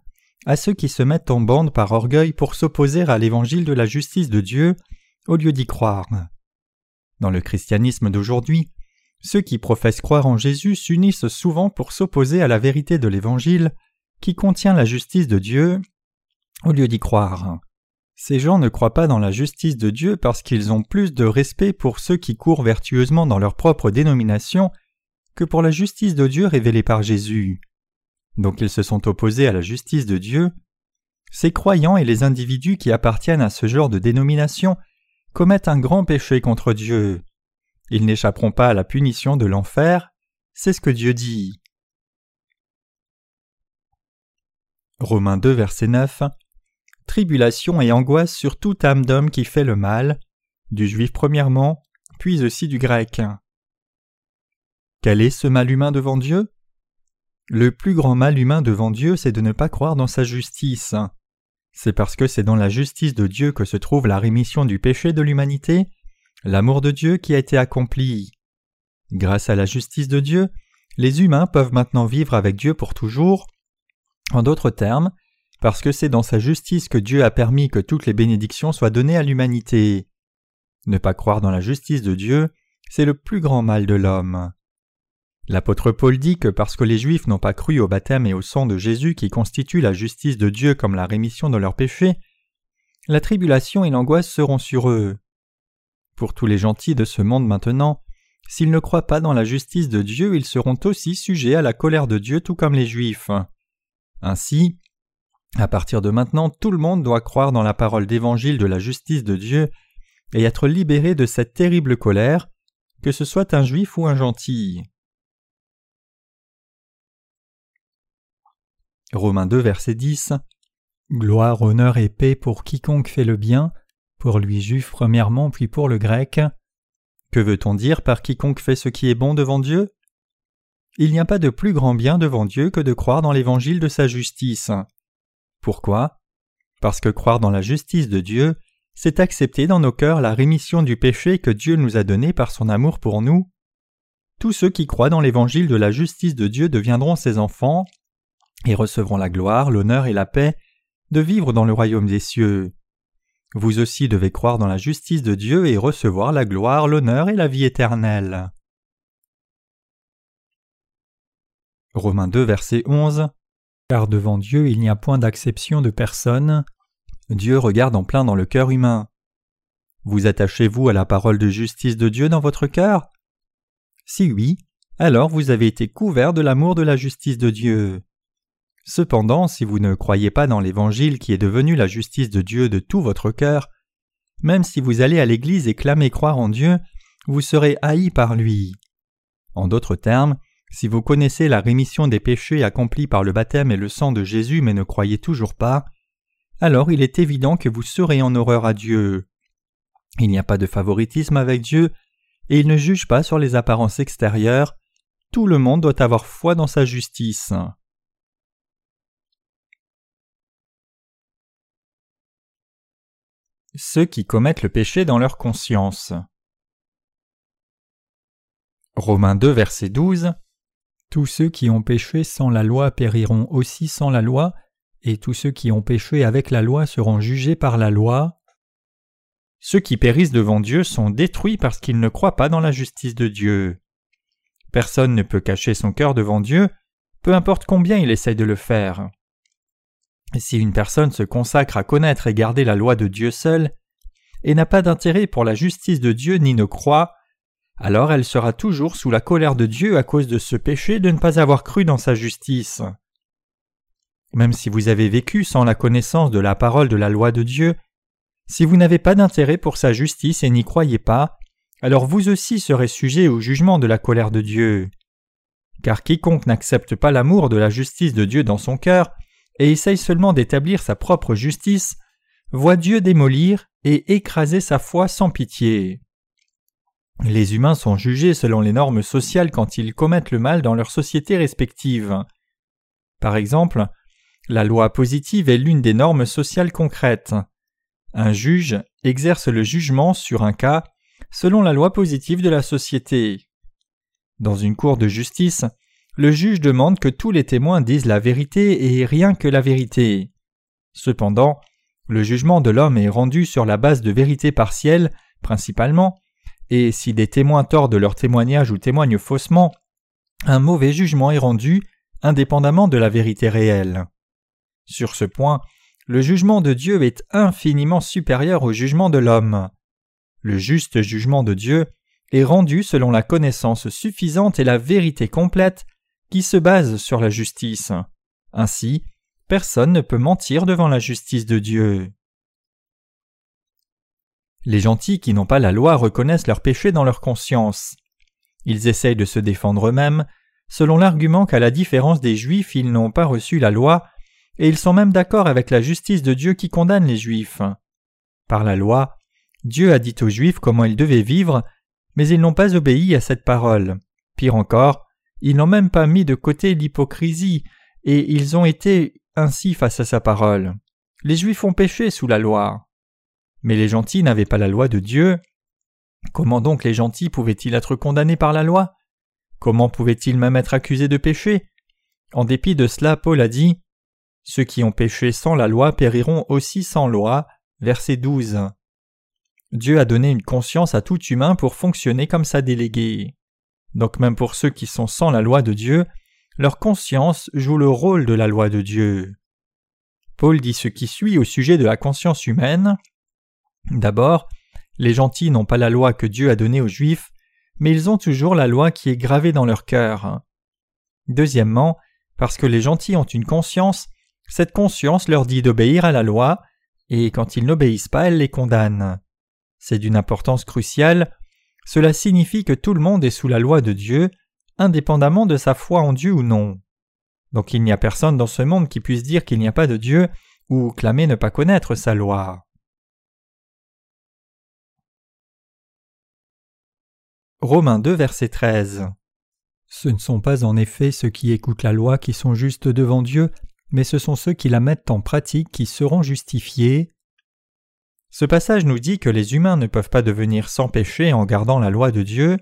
à ceux qui se mettent en bande par orgueil pour s'opposer à l'évangile de la justice de Dieu au lieu d'y croire. Dans le christianisme d'aujourd'hui, ceux qui professent croire en Jésus s'unissent souvent pour s'opposer à la vérité de l'évangile qui contient la justice de Dieu au lieu d'y croire. Ces gens ne croient pas dans la justice de Dieu parce qu'ils ont plus de respect pour ceux qui courent vertueusement dans leur propre dénomination que pour la justice de Dieu révélée par Jésus donc ils se sont opposés à la justice de Dieu, ces croyants et les individus qui appartiennent à ce genre de dénomination commettent un grand péché contre Dieu. Ils n'échapperont pas à la punition de l'enfer, c'est ce que Dieu dit. Romains 2, verset 9 Tribulation et angoisse sur toute âme d'homme qui fait le mal, du juif premièrement, puis aussi du grec. Quel est ce mal humain devant Dieu? Le plus grand mal humain devant Dieu, c'est de ne pas croire dans sa justice. C'est parce que c'est dans la justice de Dieu que se trouve la rémission du péché de l'humanité, l'amour de Dieu qui a été accompli. Grâce à la justice de Dieu, les humains peuvent maintenant vivre avec Dieu pour toujours. En d'autres termes, parce que c'est dans sa justice que Dieu a permis que toutes les bénédictions soient données à l'humanité. Ne pas croire dans la justice de Dieu, c'est le plus grand mal de l'homme. L'apôtre Paul dit que parce que les Juifs n'ont pas cru au baptême et au sang de Jésus qui constitue la justice de Dieu comme la rémission de leurs péchés, la tribulation et l'angoisse seront sur eux. Pour tous les gentils de ce monde maintenant, s'ils ne croient pas dans la justice de Dieu, ils seront aussi sujets à la colère de Dieu tout comme les Juifs. Ainsi, à partir de maintenant, tout le monde doit croire dans la parole d'évangile de la justice de Dieu et être libéré de cette terrible colère, que ce soit un juif ou un gentil. Romains 2, verset 10 Gloire, honneur et paix pour quiconque fait le bien, pour lui juif premièrement, puis pour le grec. Que veut-on dire par quiconque fait ce qui est bon devant Dieu? Il n'y a pas de plus grand bien devant Dieu que de croire dans l'évangile de sa justice. Pourquoi? Parce que croire dans la justice de Dieu, c'est accepter dans nos cœurs la rémission du péché que Dieu nous a donné par son amour pour nous. Tous ceux qui croient dans l'évangile de la justice de Dieu deviendront ses enfants, et recevront la gloire, l'honneur et la paix de vivre dans le royaume des cieux. Vous aussi devez croire dans la justice de Dieu et recevoir la gloire, l'honneur et la vie éternelle. Romains 2, verset 11 Car devant Dieu il n'y a point d'acception de personne. Dieu regarde en plein dans le cœur humain. Vous attachez-vous à la parole de justice de Dieu dans votre cœur? Si oui, alors vous avez été couvert de l'amour de la justice de Dieu. Cependant, si vous ne croyez pas dans l'Évangile qui est devenu la justice de Dieu de tout votre cœur, même si vous allez à l'Église et clamez croire en Dieu, vous serez haï par lui. En d'autres termes, si vous connaissez la rémission des péchés accomplis par le baptême et le sang de Jésus mais ne croyez toujours pas, alors il est évident que vous serez en horreur à Dieu. Il n'y a pas de favoritisme avec Dieu, et il ne juge pas sur les apparences extérieures, tout le monde doit avoir foi dans sa justice. Ceux qui commettent le péché dans leur conscience. Romains 2, verset 12 Tous ceux qui ont péché sans la loi périront aussi sans la loi, et tous ceux qui ont péché avec la loi seront jugés par la loi. Ceux qui périssent devant Dieu sont détruits parce qu'ils ne croient pas dans la justice de Dieu. Personne ne peut cacher son cœur devant Dieu, peu importe combien il essaye de le faire. Si une personne se consacre à connaître et garder la loi de Dieu seule, et n'a pas d'intérêt pour la justice de Dieu ni ne croit, alors elle sera toujours sous la colère de Dieu à cause de ce péché de ne pas avoir cru dans sa justice. Même si vous avez vécu sans la connaissance de la parole de la loi de Dieu, si vous n'avez pas d'intérêt pour sa justice et n'y croyez pas, alors vous aussi serez sujet au jugement de la colère de Dieu. Car quiconque n'accepte pas l'amour de la justice de Dieu dans son cœur et essaye seulement d'établir sa propre justice, voit Dieu démolir et écraser sa foi sans pitié. Les humains sont jugés selon les normes sociales quand ils commettent le mal dans leurs sociétés respectives. Par exemple, la loi positive est l'une des normes sociales concrètes. Un juge exerce le jugement sur un cas selon la loi positive de la société. Dans une cour de justice, le juge demande que tous les témoins disent la vérité et rien que la vérité. Cependant, le jugement de l'homme est rendu sur la base de vérités partielles, principalement, et si des témoins tordent leur témoignage ou témoignent faussement, un mauvais jugement est rendu, indépendamment de la vérité réelle. Sur ce point, le jugement de Dieu est infiniment supérieur au jugement de l'homme. Le juste jugement de Dieu est rendu selon la connaissance suffisante et la vérité complète qui se base sur la justice. Ainsi, personne ne peut mentir devant la justice de Dieu. Les gentils qui n'ont pas la loi reconnaissent leurs péchés dans leur conscience. Ils essayent de se défendre eux-mêmes, selon l'argument qu'à la différence des Juifs ils n'ont pas reçu la loi et ils sont même d'accord avec la justice de Dieu qui condamne les Juifs. Par la loi, Dieu a dit aux Juifs comment ils devaient vivre, mais ils n'ont pas obéi à cette parole. Pire encore, ils n'ont même pas mis de côté l'hypocrisie, et ils ont été ainsi face à sa parole. Les Juifs ont péché sous la loi. Mais les gentils n'avaient pas la loi de Dieu. Comment donc les gentils pouvaient-ils être condamnés par la loi? Comment pouvaient-ils même être accusés de péché? En dépit de cela, Paul a dit ceux qui ont péché sans la loi périront aussi sans loi. Verset 12. Dieu a donné une conscience à tout humain pour fonctionner comme sa déléguée. Donc même pour ceux qui sont sans la loi de Dieu, leur conscience joue le rôle de la loi de Dieu. Paul dit ce qui suit au sujet de la conscience humaine. D'abord, les gentils n'ont pas la loi que Dieu a donnée aux Juifs, mais ils ont toujours la loi qui est gravée dans leur cœur. Deuxièmement, parce que les gentils ont une conscience, cette conscience leur dit d'obéir à la loi, et quand ils n'obéissent pas, elle les condamne. C'est d'une importance cruciale. Cela signifie que tout le monde est sous la loi de Dieu, indépendamment de sa foi en Dieu ou non. Donc il n'y a personne dans ce monde qui puisse dire qu'il n'y a pas de Dieu ou clamer ne pas connaître sa loi. Romains 2 verset 13 Ce ne sont pas en effet ceux qui écoutent la loi qui sont justes devant Dieu, mais ce sont ceux qui la mettent en pratique qui seront justifiés. Ce passage nous dit que les humains ne peuvent pas devenir sans péché en gardant la loi de Dieu.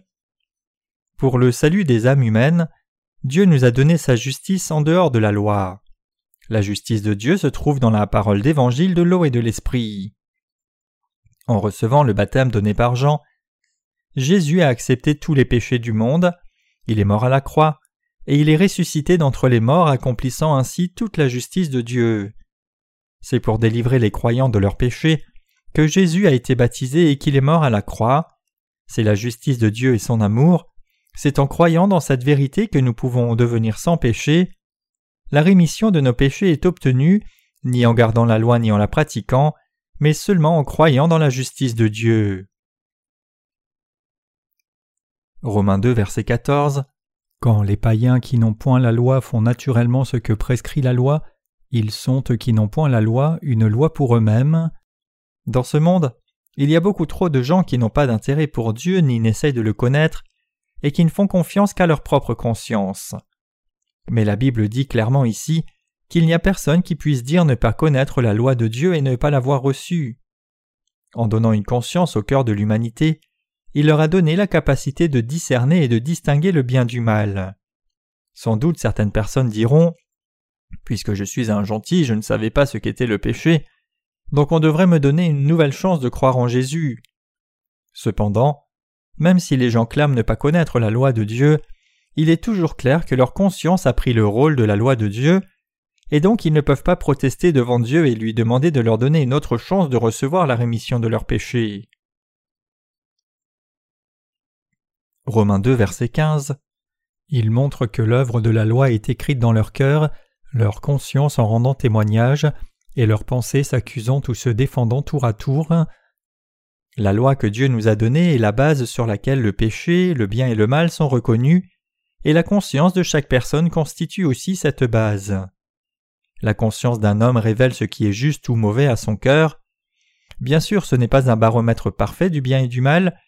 Pour le salut des âmes humaines, Dieu nous a donné sa justice en dehors de la loi. La justice de Dieu se trouve dans la parole d'évangile de l'eau et de l'esprit. En recevant le baptême donné par Jean, Jésus a accepté tous les péchés du monde, il est mort à la croix, et il est ressuscité d'entre les morts, accomplissant ainsi toute la justice de Dieu. C'est pour délivrer les croyants de leurs péchés que Jésus a été baptisé et qu'il est mort à la croix. C'est la justice de Dieu et son amour. C'est en croyant dans cette vérité que nous pouvons devenir sans péché, la rémission de nos péchés est obtenue, ni en gardant la loi ni en la pratiquant, mais seulement en croyant dans la justice de Dieu. Romains 2, verset 14 Quand les païens qui n'ont point la loi font naturellement ce que prescrit la loi, ils sont, eux qui n'ont point la loi, une loi pour eux-mêmes. Dans ce monde, il y a beaucoup trop de gens qui n'ont pas d'intérêt pour Dieu ni n'essayent de le connaître, et qui ne font confiance qu'à leur propre conscience. Mais la Bible dit clairement ici qu'il n'y a personne qui puisse dire ne pas connaître la loi de Dieu et ne pas l'avoir reçue. En donnant une conscience au cœur de l'humanité, il leur a donné la capacité de discerner et de distinguer le bien du mal. Sans doute certaines personnes diront Puisque je suis un gentil, je ne savais pas ce qu'était le péché, donc on devrait me donner une nouvelle chance de croire en Jésus. Cependant, même si les gens clament ne pas connaître la loi de Dieu, il est toujours clair que leur conscience a pris le rôle de la loi de Dieu, et donc ils ne peuvent pas protester devant Dieu et lui demander de leur donner une autre chance de recevoir la rémission de leurs péchés. Romains 2, verset 15 Il montre que l'œuvre de la loi est écrite dans leur cœur, leur conscience en rendant témoignage, et leurs pensées s'accusant ou se défendant tour à tour. La loi que Dieu nous a donnée est la base sur laquelle le péché, le bien et le mal sont reconnus, et la conscience de chaque personne constitue aussi cette base. La conscience d'un homme révèle ce qui est juste ou mauvais à son cœur. Bien sûr, ce n'est pas un baromètre parfait du bien et du mal,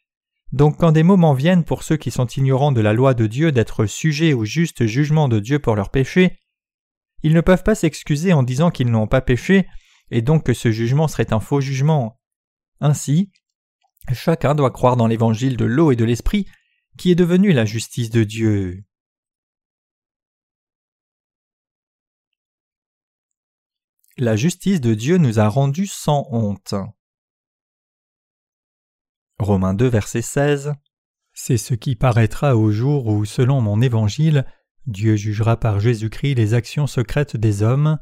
donc quand des moments viennent pour ceux qui sont ignorants de la loi de Dieu d'être sujets au juste jugement de Dieu pour leurs péchés, ils ne peuvent pas s'excuser en disant qu'ils n'ont pas péché, et donc que ce jugement serait un faux jugement. Ainsi, chacun doit croire dans l'évangile de l'eau et de l'esprit qui est devenu la justice de Dieu. La justice de Dieu nous a rendus sans honte. Romains 2, verset 16 C'est ce qui paraîtra au jour où, selon mon évangile, Dieu jugera par Jésus-Christ les actions secrètes des hommes.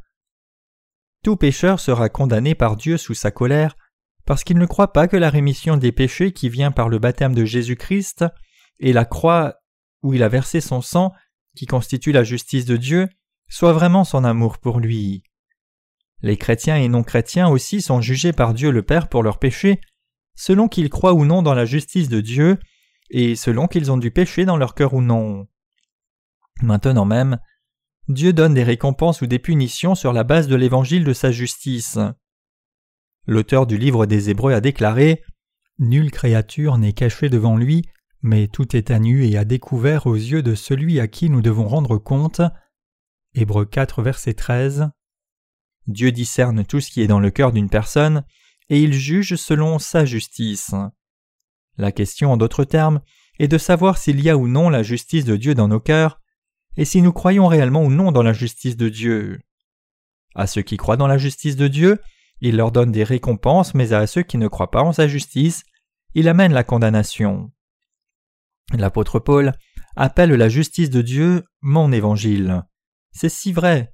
Tout pécheur sera condamné par Dieu sous sa colère parce qu'il ne croit pas que la rémission des péchés qui vient par le baptême de Jésus-Christ et la croix où il a versé son sang, qui constitue la justice de Dieu, soit vraiment son amour pour lui. Les chrétiens et non-chrétiens aussi sont jugés par Dieu le Père pour leurs péchés, selon qu'ils croient ou non dans la justice de Dieu, et selon qu'ils ont du péché dans leur cœur ou non. Maintenant même, Dieu donne des récompenses ou des punitions sur la base de l'évangile de sa justice. L'auteur du livre des Hébreux a déclaré Nulle créature n'est cachée devant lui, mais tout est à nu et à découvert aux yeux de celui à qui nous devons rendre compte. Hébreux 4, verset 13. Dieu discerne tout ce qui est dans le cœur d'une personne, et il juge selon sa justice. La question, en d'autres termes, est de savoir s'il y a ou non la justice de Dieu dans nos cœurs, et si nous croyons réellement ou non dans la justice de Dieu. À ceux qui croient dans la justice de Dieu, il leur donne des récompenses, mais à ceux qui ne croient pas en sa justice, il amène la condamnation. L'apôtre Paul appelle la justice de Dieu mon évangile. C'est si vrai.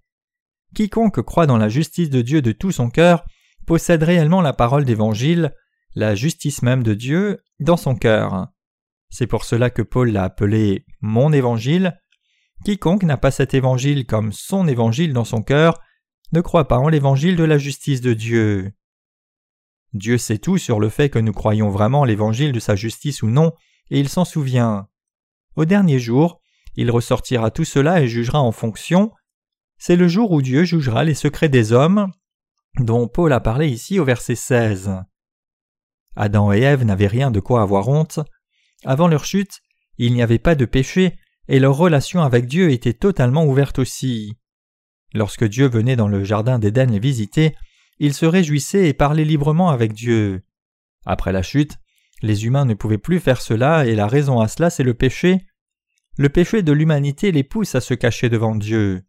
Quiconque croit dans la justice de Dieu de tout son cœur possède réellement la parole d'évangile, la justice même de Dieu, dans son cœur. C'est pour cela que Paul l'a appelé mon évangile. Quiconque n'a pas cet évangile comme son évangile dans son cœur ne croit pas en l'évangile de la justice de Dieu. Dieu sait tout sur le fait que nous croyons vraiment l'évangile de sa justice ou non, et il s'en souvient. Au dernier jour, il ressortira tout cela et jugera en fonction. C'est le jour où Dieu jugera les secrets des hommes, dont Paul a parlé ici au verset 16. Adam et Ève n'avaient rien de quoi avoir honte. Avant leur chute, il n'y avait pas de péché, et leur relation avec Dieu était totalement ouverte aussi. Lorsque Dieu venait dans le jardin d'Éden les visiter, ils se réjouissaient et parlaient librement avec Dieu. Après la chute, les humains ne pouvaient plus faire cela et la raison à cela c'est le péché. Le péché de l'humanité les pousse à se cacher devant Dieu.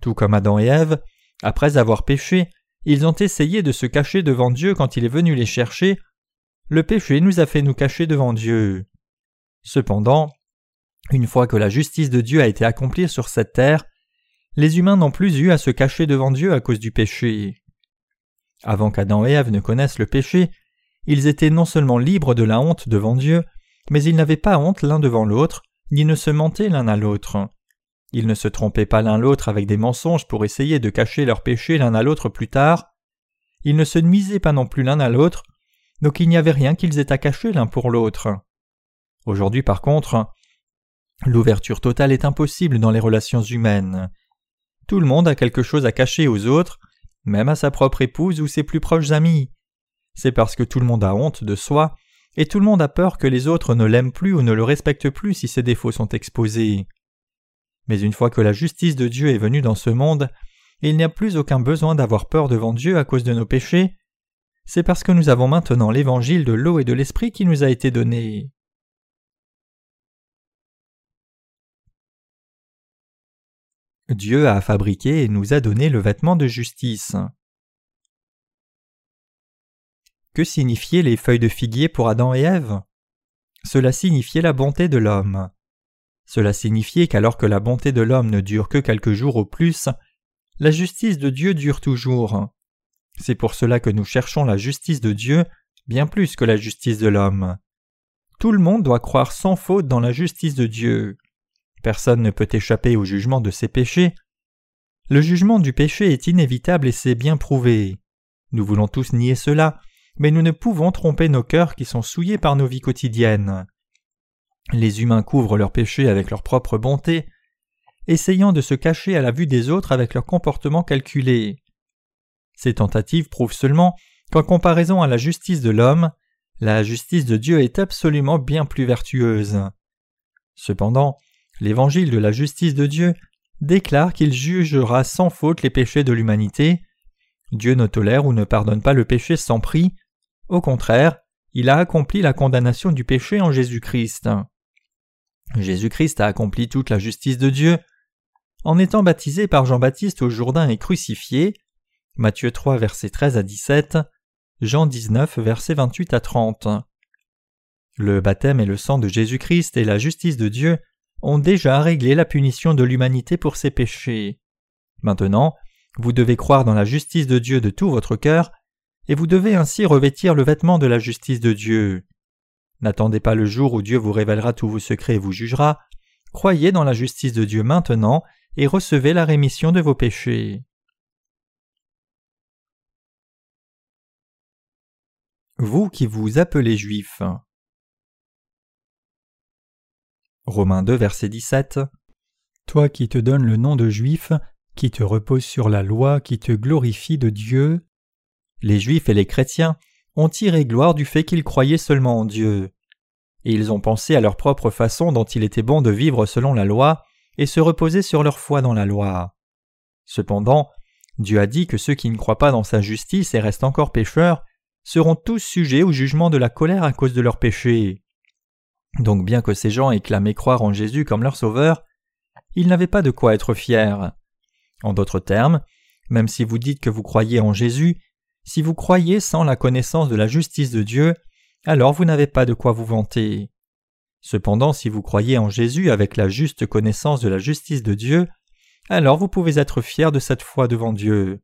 Tout comme Adam et Ève, Après avoir péché, ils ont essayé de se cacher devant Dieu quand il est venu les chercher. Le péché nous a fait nous cacher devant Dieu. Cependant, une fois que la justice de Dieu a été accomplie sur cette terre, les humains n'ont plus eu à se cacher devant Dieu à cause du péché. Avant qu'Adam et Ève ne connaissent le péché, ils étaient non seulement libres de la honte devant Dieu, mais ils n'avaient pas honte l'un devant l'autre, ni ne se mentaient l'un à l'autre. Ils ne se trompaient pas l'un l'autre avec des mensonges pour essayer de cacher leurs péchés l'un à l'autre plus tard. Ils ne se nuisaient pas non plus l'un à l'autre, donc il n'y avait rien qu'ils aient à cacher l'un pour l'autre. Aujourd'hui par contre, l'ouverture totale est impossible dans les relations humaines. Tout le monde a quelque chose à cacher aux autres, même à sa propre épouse ou ses plus proches amis. C'est parce que tout le monde a honte de soi, et tout le monde a peur que les autres ne l'aiment plus ou ne le respectent plus si ses défauts sont exposés. Mais une fois que la justice de Dieu est venue dans ce monde, il n'y a plus aucun besoin d'avoir peur devant Dieu à cause de nos péchés. C'est parce que nous avons maintenant l'évangile de l'eau et de l'esprit qui nous a été donné. Dieu a fabriqué et nous a donné le vêtement de justice. Que signifiaient les feuilles de figuier pour Adam et Ève? Cela signifiait la bonté de l'homme. Cela signifiait qu'alors que la bonté de l'homme ne dure que quelques jours au plus, la justice de Dieu dure toujours. C'est pour cela que nous cherchons la justice de Dieu bien plus que la justice de l'homme. Tout le monde doit croire sans faute dans la justice de Dieu. Personne ne peut échapper au jugement de ses péchés. Le jugement du péché est inévitable et c'est bien prouvé. Nous voulons tous nier cela, mais nous ne pouvons tromper nos cœurs qui sont souillés par nos vies quotidiennes. Les humains couvrent leurs péchés avec leur propre bonté, essayant de se cacher à la vue des autres avec leur comportement calculé. Ces tentatives prouvent seulement qu'en comparaison à la justice de l'homme, la justice de Dieu est absolument bien plus vertueuse. Cependant, l'évangile de la justice de Dieu déclare qu'il jugera sans faute les péchés de l'humanité. Dieu ne tolère ou ne pardonne pas le péché sans prix. Au contraire, il a accompli la condamnation du péché en Jésus-Christ. Jésus-Christ a accompli toute la justice de Dieu. En étant baptisé par Jean-Baptiste au Jourdain et crucifié, Matthieu 3 versets 13 à 17, Jean 19 versets 28 à 30. Le baptême et le sang de Jésus-Christ et la justice de Dieu ont déjà réglé la punition de l'humanité pour ses péchés. Maintenant, vous devez croire dans la justice de Dieu de tout votre cœur, et vous devez ainsi revêtir le vêtement de la justice de Dieu. N'attendez pas le jour où Dieu vous révélera tous vos secrets et vous jugera. Croyez dans la justice de Dieu maintenant et recevez la rémission de vos péchés. Vous qui vous appelez juifs. Romains 2, verset 17. Toi qui te donnes le nom de juif, qui te repose sur la loi, qui te glorifie de Dieu. Les juifs et les chrétiens ont tiré gloire du fait qu'ils croyaient seulement en Dieu. Et ils ont pensé à leur propre façon dont il était bon de vivre selon la loi et se reposer sur leur foi dans la loi. Cependant, Dieu a dit que ceux qui ne croient pas dans sa justice et restent encore pécheurs seront tous sujets au jugement de la colère à cause de leurs péchés. Donc bien que ces gens éclamaient croire en Jésus comme leur sauveur, ils n'avaient pas de quoi être fiers. En d'autres termes, même si vous dites que vous croyez en Jésus, si vous croyez sans la connaissance de la justice de Dieu, alors vous n'avez pas de quoi vous vanter. Cependant, si vous croyez en Jésus avec la juste connaissance de la justice de Dieu, alors vous pouvez être fier de cette foi devant Dieu.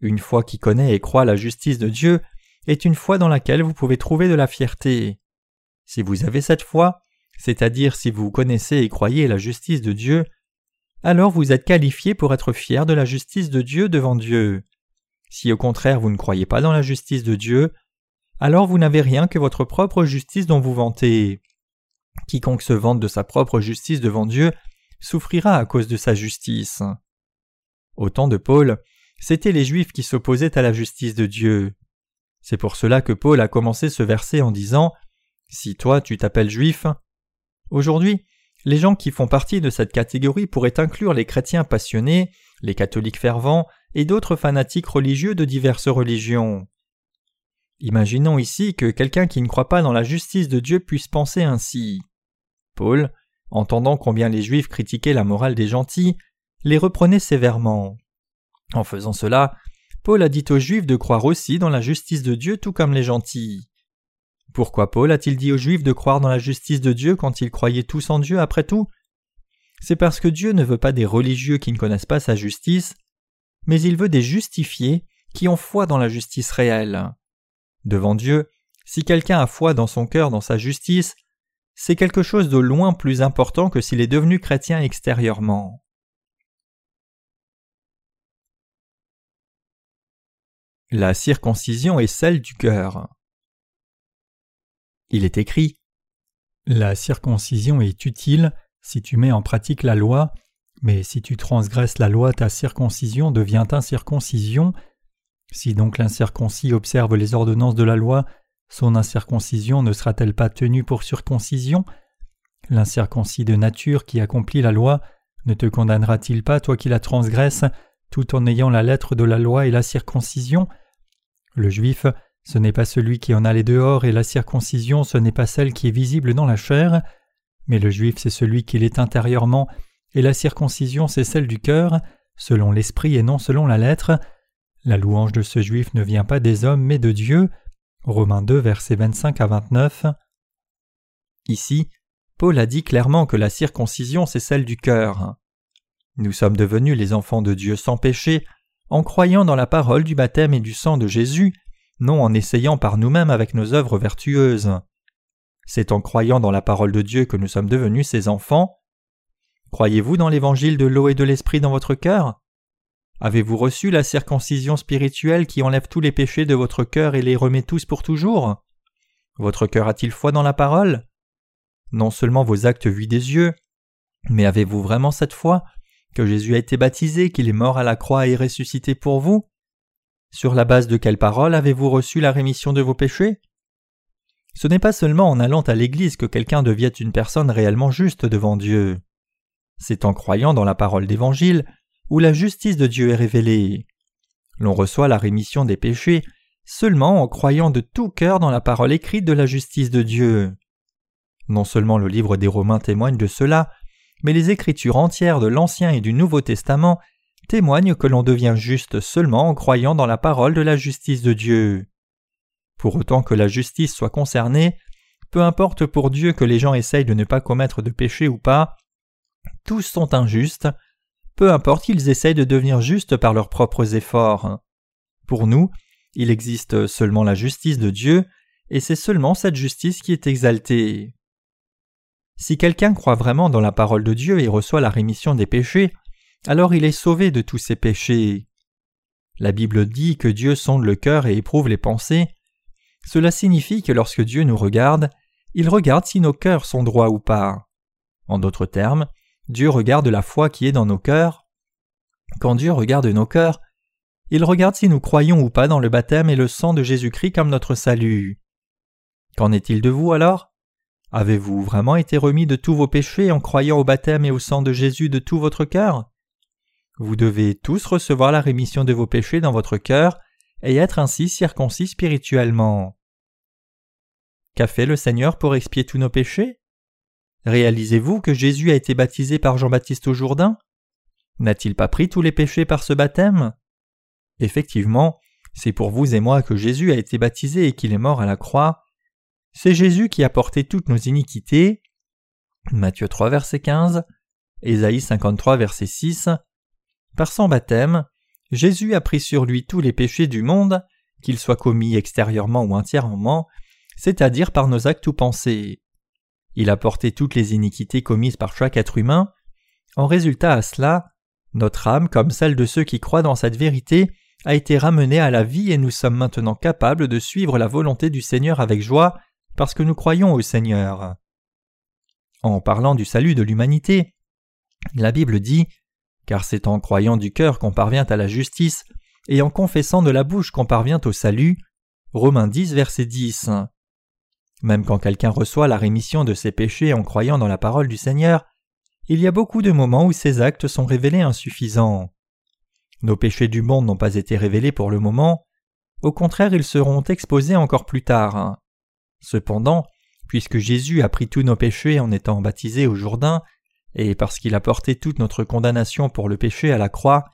Une foi qui connaît et croit la justice de Dieu est une foi dans laquelle vous pouvez trouver de la fierté. Si vous avez cette foi, c'est-à-dire si vous connaissez et croyez la justice de Dieu, alors vous êtes qualifié pour être fier de la justice de Dieu devant Dieu. Si au contraire vous ne croyez pas dans la justice de Dieu, alors vous n'avez rien que votre propre justice dont vous vantez. Quiconque se vante de sa propre justice devant Dieu souffrira à cause de sa justice. Au temps de Paul, c'étaient les Juifs qui s'opposaient à la justice de Dieu. C'est pour cela que Paul a commencé ce verset en disant si toi tu t'appelles juif, aujourd'hui, les gens qui font partie de cette catégorie pourraient inclure les chrétiens passionnés, les catholiques fervents et d'autres fanatiques religieux de diverses religions. Imaginons ici que quelqu'un qui ne croit pas dans la justice de Dieu puisse penser ainsi. Paul, entendant combien les Juifs critiquaient la morale des gentils, les reprenait sévèrement. En faisant cela, Paul a dit aux Juifs de croire aussi dans la justice de Dieu tout comme les gentils. Pourquoi Paul a-t-il dit aux Juifs de croire dans la justice de Dieu quand ils croyaient tous en Dieu après tout? C'est parce que Dieu ne veut pas des religieux qui ne connaissent pas sa justice, mais il veut des justifiés qui ont foi dans la justice réelle. Devant Dieu, si quelqu'un a foi dans son cœur dans sa justice, c'est quelque chose de loin plus important que s'il est devenu chrétien extérieurement. La circoncision est celle du cœur. Il est écrit La circoncision est utile si tu mets en pratique la loi, mais si tu transgresses la loi, ta circoncision devient incirconcision. Si donc l'incirconcis observe les ordonnances de la loi, son incirconcision ne sera-t-elle pas tenue pour circoncision? L'incirconcis de nature qui accomplit la loi ne te condamnera-t-il pas, toi qui la transgresses, tout en ayant la lettre de la loi et la circoncision? Le juif, ce n'est pas celui qui en a les dehors, et la circoncision, ce n'est pas celle qui est visible dans la chair, mais le juif, c'est celui qui l'est intérieurement, et la circoncision, c'est celle du cœur, selon l'esprit et non selon la lettre. La louange de ce juif ne vient pas des hommes, mais de Dieu. Romains 2, versets 25 à 29. Ici, Paul a dit clairement que la circoncision c'est celle du cœur. Nous sommes devenus les enfants de Dieu sans péché en croyant dans la parole du baptême et du sang de Jésus, non en essayant par nous-mêmes avec nos œuvres vertueuses. C'est en croyant dans la parole de Dieu que nous sommes devenus ses enfants. Croyez-vous dans l'évangile de l'eau et de l'esprit dans votre cœur? Avez-vous reçu la circoncision spirituelle qui enlève tous les péchés de votre cœur et les remet tous pour toujours? Votre cœur a-t-il foi dans la parole? Non seulement vos actes vus des yeux, mais avez-vous vraiment cette foi que Jésus a été baptisé, qu'il est mort à la croix et ressuscité pour vous? Sur la base de quelle parole avez-vous reçu la rémission de vos péchés? Ce n'est pas seulement en allant à l'Église que quelqu'un devient une personne réellement juste devant Dieu. C'est en croyant dans la parole d'Évangile où la justice de Dieu est révélée. L'on reçoit la rémission des péchés seulement en croyant de tout cœur dans la parole écrite de la justice de Dieu. Non seulement le livre des Romains témoigne de cela, mais les écritures entières de l'Ancien et du Nouveau Testament témoignent que l'on devient juste seulement en croyant dans la parole de la justice de Dieu. Pour autant que la justice soit concernée, peu importe pour Dieu que les gens essayent de ne pas commettre de péché ou pas, tous sont injustes, peu importe qu'ils essayent de devenir justes par leurs propres efforts. Pour nous, il existe seulement la justice de Dieu, et c'est seulement cette justice qui est exaltée. Si quelqu'un croit vraiment dans la parole de Dieu et reçoit la rémission des péchés, alors il est sauvé de tous ses péchés. La Bible dit que Dieu sonde le cœur et éprouve les pensées. Cela signifie que lorsque Dieu nous regarde, il regarde si nos cœurs sont droits ou pas. En d'autres termes, Dieu regarde la foi qui est dans nos cœurs. Quand Dieu regarde nos cœurs, il regarde si nous croyons ou pas dans le baptême et le sang de Jésus-Christ comme notre salut. Qu'en est-il de vous alors? Avez-vous vraiment été remis de tous vos péchés en croyant au baptême et au sang de Jésus de tout votre cœur? Vous devez tous recevoir la rémission de vos péchés dans votre cœur et être ainsi circoncis spirituellement. Qu'a fait le Seigneur pour expier tous nos péchés? Réalisez-vous que Jésus a été baptisé par Jean-Baptiste au Jourdain? N'a-t-il pas pris tous les péchés par ce baptême? Effectivement, c'est pour vous et moi que Jésus a été baptisé et qu'il est mort à la croix. C'est Jésus qui a porté toutes nos iniquités. Matthieu 3 verset 15, Ésaïe 53 verset 6. Par son baptême, Jésus a pris sur lui tous les péchés du monde, qu'ils soient commis extérieurement ou intérieurement, c'est-à-dire par nos actes ou pensées. Il a porté toutes les iniquités commises par chaque être humain. En résultat à cela, notre âme, comme celle de ceux qui croient dans cette vérité, a été ramenée à la vie et nous sommes maintenant capables de suivre la volonté du Seigneur avec joie parce que nous croyons au Seigneur. En parlant du salut de l'humanité, la Bible dit Car c'est en croyant du cœur qu'on parvient à la justice, et en confessant de la bouche qu'on parvient au salut. Romains 10, verset 10. Même quand quelqu'un reçoit la rémission de ses péchés en croyant dans la parole du Seigneur, il y a beaucoup de moments où ses actes sont révélés insuffisants. Nos péchés du monde n'ont pas été révélés pour le moment, au contraire ils seront exposés encore plus tard. Cependant, puisque Jésus a pris tous nos péchés en étant baptisé au Jourdain, et parce qu'il a porté toute notre condamnation pour le péché à la croix,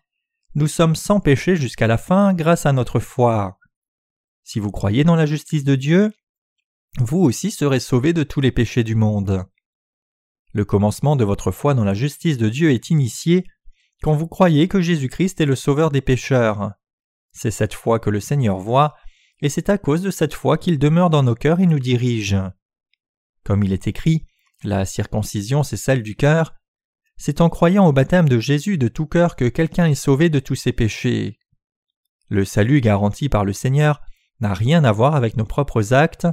nous sommes sans péché jusqu'à la fin grâce à notre foi. Si vous croyez dans la justice de Dieu, vous aussi serez sauvés de tous les péchés du monde. Le commencement de votre foi dans la justice de Dieu est initié quand vous croyez que Jésus-Christ est le Sauveur des pécheurs. C'est cette foi que le Seigneur voit, et c'est à cause de cette foi qu'il demeure dans nos cœurs et nous dirige. Comme il est écrit, la circoncision c'est celle du cœur, c'est en croyant au baptême de Jésus de tout cœur que quelqu'un est sauvé de tous ses péchés. Le salut garanti par le Seigneur n'a rien à voir avec nos propres actes.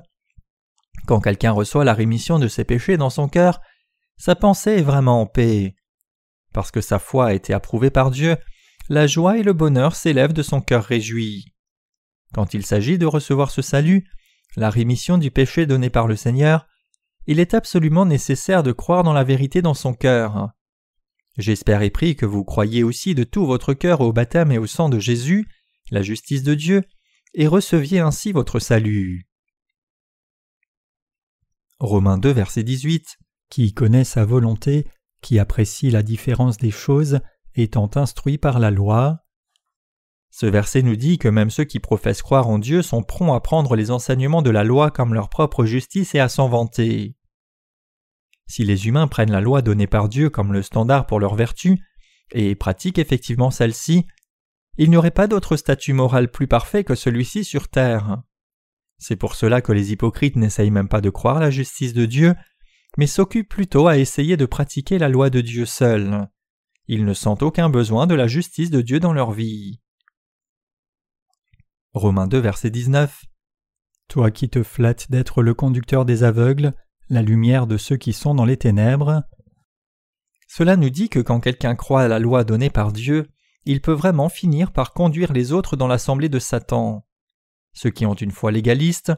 Quand quelqu'un reçoit la rémission de ses péchés dans son cœur, sa pensée est vraiment en paix. Parce que sa foi a été approuvée par Dieu, la joie et le bonheur s'élèvent de son cœur réjoui. Quand il s'agit de recevoir ce salut, la rémission du péché donné par le Seigneur, il est absolument nécessaire de croire dans la vérité dans son cœur. J'espère et prie que vous croyez aussi de tout votre cœur au baptême et au sang de Jésus, la justice de Dieu, et receviez ainsi votre salut. Romains 2, verset 18 Qui connaît sa volonté, qui apprécie la différence des choses, étant instruit par la loi. Ce verset nous dit que même ceux qui professent croire en Dieu sont prompts à prendre les enseignements de la loi comme leur propre justice et à s'en vanter. Si les humains prennent la loi donnée par Dieu comme le standard pour leur vertu, et pratiquent effectivement celle-ci, il n'y aurait pas d'autre statut moral plus parfait que celui-ci sur terre. C'est pour cela que les hypocrites n'essayent même pas de croire la justice de Dieu, mais s'occupent plutôt à essayer de pratiquer la loi de Dieu seul. Ils ne sentent aucun besoin de la justice de Dieu dans leur vie. Romains 2, verset 19. Toi qui te flattes d'être le conducteur des aveugles, la lumière de ceux qui sont dans les ténèbres. Cela nous dit que quand quelqu'un croit à la loi donnée par Dieu, il peut vraiment finir par conduire les autres dans l'assemblée de Satan. Ceux qui ont une foi légaliste,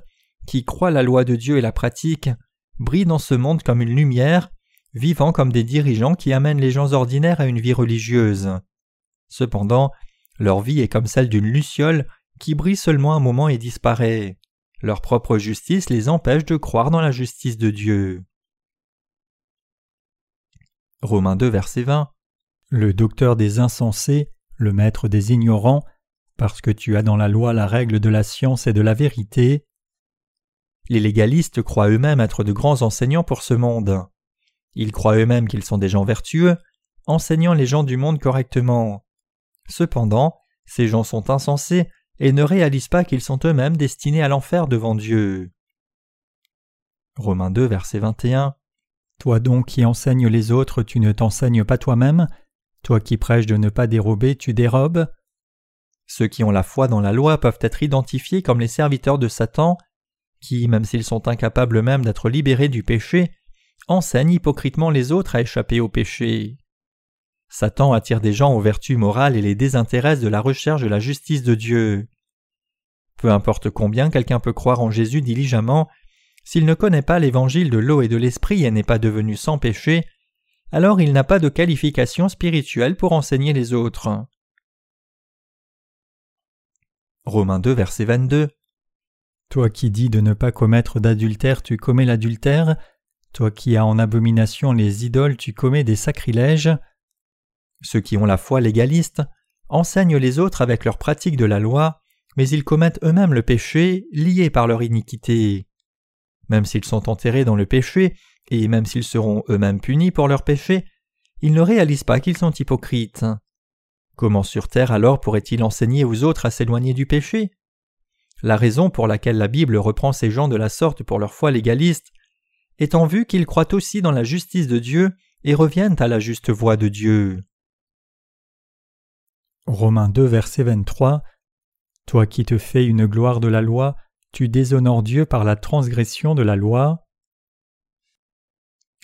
qui croient la loi de Dieu et la pratiquent, brillent dans ce monde comme une lumière, vivant comme des dirigeants qui amènent les gens ordinaires à une vie religieuse. Cependant, leur vie est comme celle d'une luciole qui brille seulement un moment et disparaît. Leur propre justice les empêche de croire dans la justice de Dieu. Romains 2, verset 20. Le docteur des insensés, le maître des ignorants, parce que tu as dans la loi la règle de la science et de la vérité. Les légalistes croient eux-mêmes être de grands enseignants pour ce monde. Ils croient eux-mêmes qu'ils sont des gens vertueux, enseignant les gens du monde correctement. Cependant, ces gens sont insensés et ne réalisent pas qu'ils sont eux-mêmes destinés à l'enfer devant Dieu. Romains 2, verset 21. Toi donc qui enseignes les autres, tu ne t'enseignes pas toi-même? Toi qui prêches de ne pas dérober, tu dérobes? Ceux qui ont la foi dans la loi peuvent être identifiés comme les serviteurs de Satan, qui, même s'ils sont incapables même d'être libérés du péché, enseignent hypocritement les autres à échapper au péché. Satan attire des gens aux vertus morales et les désintéresse de la recherche de la justice de Dieu. Peu importe combien quelqu'un peut croire en Jésus diligemment, s'il ne connaît pas l'évangile de l'eau et de l'esprit et n'est pas devenu sans péché, alors il n'a pas de qualification spirituelle pour enseigner les autres. Romains 2, verset 22. Toi qui dis de ne pas commettre d'adultère, tu commets l'adultère. Toi qui as en abomination les idoles, tu commets des sacrilèges. Ceux qui ont la foi légaliste enseignent les autres avec leur pratique de la loi, mais ils commettent eux-mêmes le péché, liés par leur iniquité. Même s'ils sont enterrés dans le péché, et même s'ils seront eux-mêmes punis pour leur péché, ils ne réalisent pas qu'ils sont hypocrites. Comment sur terre alors pourrait-il enseigner aux autres à s'éloigner du péché? La raison pour laquelle la Bible reprend ces gens de la sorte pour leur foi légaliste est en vue qu'ils croient aussi dans la justice de Dieu et reviennent à la juste voie de Dieu. Romains 2, verset 23 Toi qui te fais une gloire de la loi, tu déshonores Dieu par la transgression de la loi.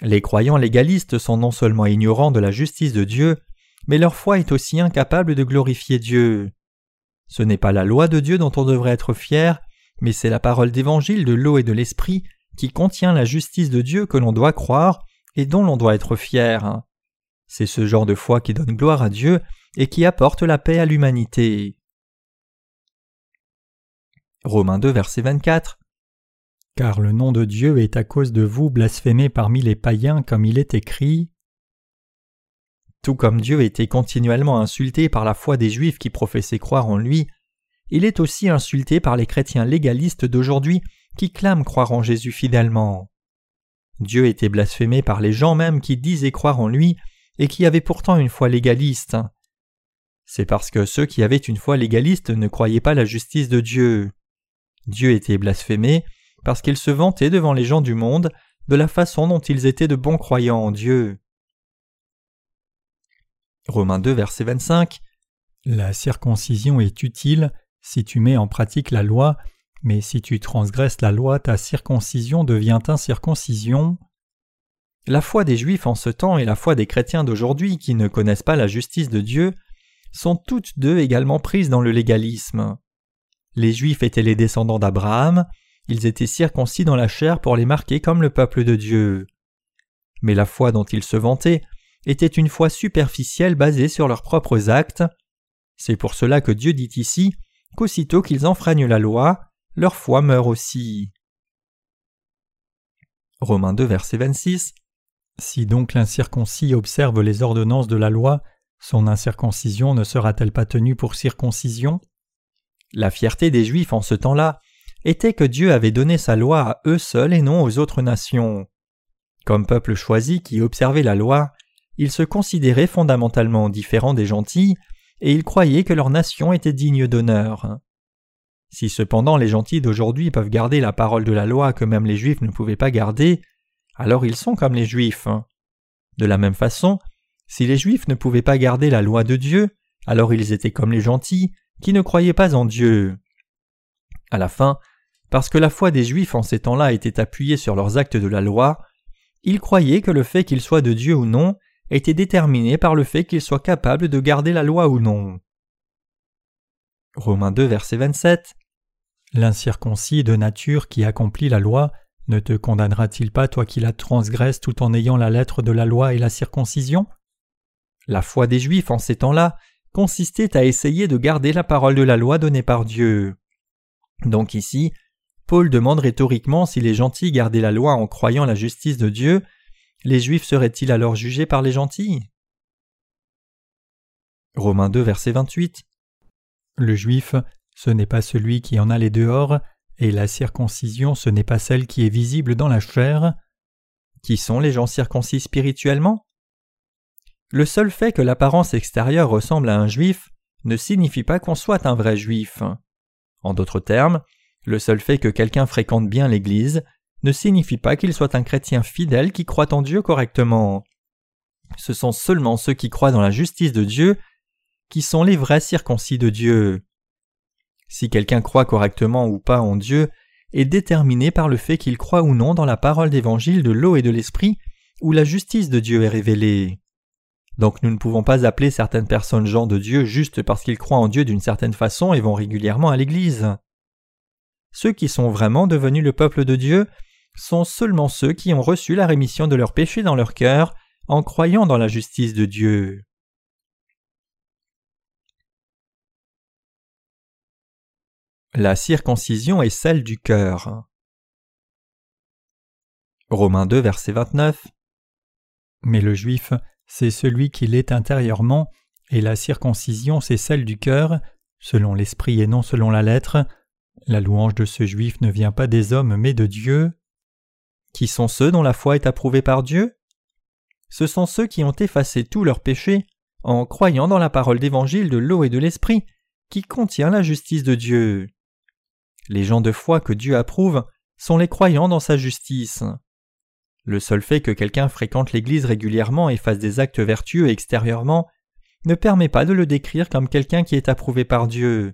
Les croyants légalistes sont non seulement ignorants de la justice de Dieu, mais leur foi est aussi incapable de glorifier Dieu. Ce n'est pas la loi de Dieu dont on devrait être fier, mais c'est la parole d'évangile de l'eau et de l'esprit qui contient la justice de Dieu que l'on doit croire et dont l'on doit être fier. C'est ce genre de foi qui donne gloire à Dieu et qui apporte la paix à l'humanité. Romains 2, verset 24. Car le nom de Dieu est à cause de vous blasphémé parmi les païens comme il est écrit. Tout comme Dieu était continuellement insulté par la foi des Juifs qui professaient croire en lui, il est aussi insulté par les chrétiens légalistes d'aujourd'hui qui clament croire en Jésus fidèlement. Dieu était blasphémé par les gens même qui disaient croire en lui et qui avaient pourtant une foi légaliste. C'est parce que ceux qui avaient une foi légaliste ne croyaient pas la justice de Dieu. Dieu était blasphémé parce qu'il se vantait devant les gens du monde de la façon dont ils étaient de bons croyants en Dieu. Romains 2, verset 25 La circoncision est utile si tu mets en pratique la loi, mais si tu transgresses la loi, ta circoncision devient incirconcision. La foi des Juifs en ce temps et la foi des chrétiens d'aujourd'hui qui ne connaissent pas la justice de Dieu sont toutes deux également prises dans le légalisme. Les Juifs étaient les descendants d'Abraham, ils étaient circoncis dans la chair pour les marquer comme le peuple de Dieu. Mais la foi dont ils se vantaient était une foi superficielle basée sur leurs propres actes. C'est pour cela que Dieu dit ici qu'aussitôt qu'ils enfreignent la loi, leur foi meurt aussi. Romains 2, verset 26 Si donc l'incirconcis observe les ordonnances de la loi, son incirconcision ne sera-t-elle pas tenue pour circoncision? La fierté des Juifs en ce temps-là était que Dieu avait donné sa loi à eux seuls et non aux autres nations. Comme peuple choisi qui observait la loi, ils se considéraient fondamentalement différents des gentils, et ils croyaient que leur nation était digne d'honneur. Si cependant les gentils d'aujourd'hui peuvent garder la parole de la loi que même les juifs ne pouvaient pas garder, alors ils sont comme les juifs. De la même façon, si les juifs ne pouvaient pas garder la loi de Dieu, alors ils étaient comme les gentils qui ne croyaient pas en Dieu. À la fin, parce que la foi des juifs en ces temps-là était appuyée sur leurs actes de la loi, ils croyaient que le fait qu'ils soient de Dieu ou non était déterminé par le fait qu'ils soient capables de garder la loi ou non. Romains 2, verset 27 L'incirconcis de nature qui accomplit la loi ne te condamnera-t-il pas toi qui la transgresses tout en ayant la lettre de la loi et la circoncision? La foi des Juifs en ces temps-là consistait à essayer de garder la parole de la loi donnée par Dieu. Donc ici, Paul demande rhétoriquement si les gentils gardaient la loi en croyant la justice de Dieu, les Juifs seraient-ils alors jugés par les gentils? Romains 2, verset 28 le juif, ce n'est pas celui qui en a les dehors, et la circoncision, ce n'est pas celle qui est visible dans la chair. Qui sont les gens circoncis spirituellement? Le seul fait que l'apparence extérieure ressemble à un juif ne signifie pas qu'on soit un vrai juif. En d'autres termes, le seul fait que quelqu'un fréquente bien l'Église ne signifie pas qu'il soit un chrétien fidèle qui croit en Dieu correctement. Ce sont seulement ceux qui croient dans la justice de Dieu qui sont les vrais circoncis de Dieu. Si quelqu'un croit correctement ou pas en Dieu est déterminé par le fait qu'il croit ou non dans la parole d'évangile de l'eau et de l'esprit où la justice de Dieu est révélée. Donc nous ne pouvons pas appeler certaines personnes gens de Dieu juste parce qu'ils croient en Dieu d'une certaine façon et vont régulièrement à l'Église. Ceux qui sont vraiment devenus le peuple de Dieu sont seulement ceux qui ont reçu la rémission de leurs péchés dans leur cœur en croyant dans la justice de Dieu. La circoncision est celle du cœur. Romains 2, verset 29. Mais le juif, c'est celui qui l'est intérieurement, et la circoncision, c'est celle du cœur, selon l'esprit et non selon la lettre. La louange de ce juif ne vient pas des hommes, mais de Dieu. Qui sont ceux dont la foi est approuvée par Dieu? Ce sont ceux qui ont effacé tous leurs péchés en croyant dans la parole d'évangile de l'eau et de l'esprit, qui contient la justice de Dieu. Les gens de foi que Dieu approuve sont les croyants dans sa justice. Le seul fait que quelqu'un fréquente l'Église régulièrement et fasse des actes vertueux extérieurement ne permet pas de le décrire comme quelqu'un qui est approuvé par Dieu.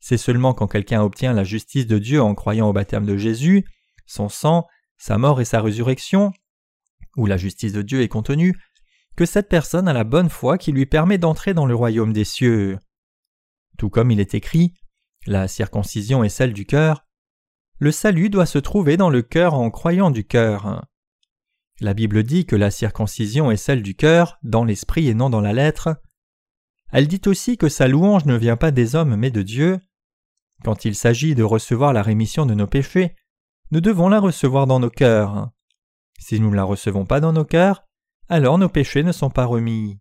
C'est seulement quand quelqu'un obtient la justice de Dieu en croyant au baptême de Jésus, son sang, sa mort et sa résurrection, où la justice de Dieu est contenue, que cette personne a la bonne foi qui lui permet d'entrer dans le royaume des cieux. Tout comme il est écrit la circoncision est celle du cœur. Le salut doit se trouver dans le cœur en croyant du cœur. La Bible dit que la circoncision est celle du cœur, dans l'esprit et non dans la lettre. Elle dit aussi que sa louange ne vient pas des hommes mais de Dieu. Quand il s'agit de recevoir la rémission de nos péchés, nous devons la recevoir dans nos cœurs. Si nous ne la recevons pas dans nos cœurs, alors nos péchés ne sont pas remis.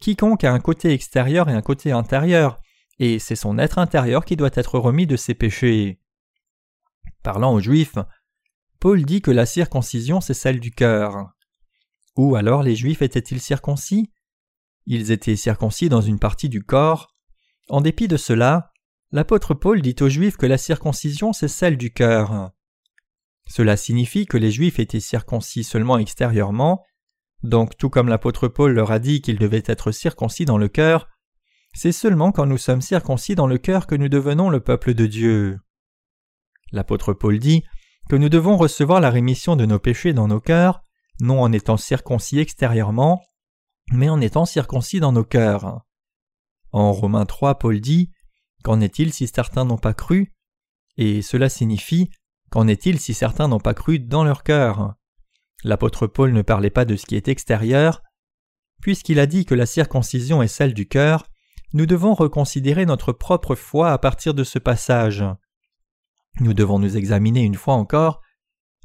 Quiconque a un côté extérieur et un côté intérieur, et c'est son être intérieur qui doit être remis de ses péchés. Parlant aux Juifs, Paul dit que la circoncision c'est celle du cœur. Où alors les Juifs étaient-ils circoncis? Ils étaient circoncis dans une partie du corps. En dépit de cela, l'apôtre Paul dit aux Juifs que la circoncision c'est celle du cœur. Cela signifie que les Juifs étaient circoncis seulement extérieurement, donc tout comme l'apôtre Paul leur a dit qu'ils devaient être circoncis dans le cœur, c'est seulement quand nous sommes circoncis dans le cœur que nous devenons le peuple de Dieu. L'apôtre Paul dit que nous devons recevoir la rémission de nos péchés dans nos cœurs, non en étant circoncis extérieurement, mais en étant circoncis dans nos cœurs. En Romains 3, Paul dit Qu'en est-il si certains n'ont pas cru? Et cela signifie Qu'en est-il si certains n'ont pas cru dans leur cœur? L'apôtre Paul ne parlait pas de ce qui est extérieur. Puisqu'il a dit que la circoncision est celle du cœur, nous devons reconsidérer notre propre foi à partir de ce passage. Nous devons nous examiner une fois encore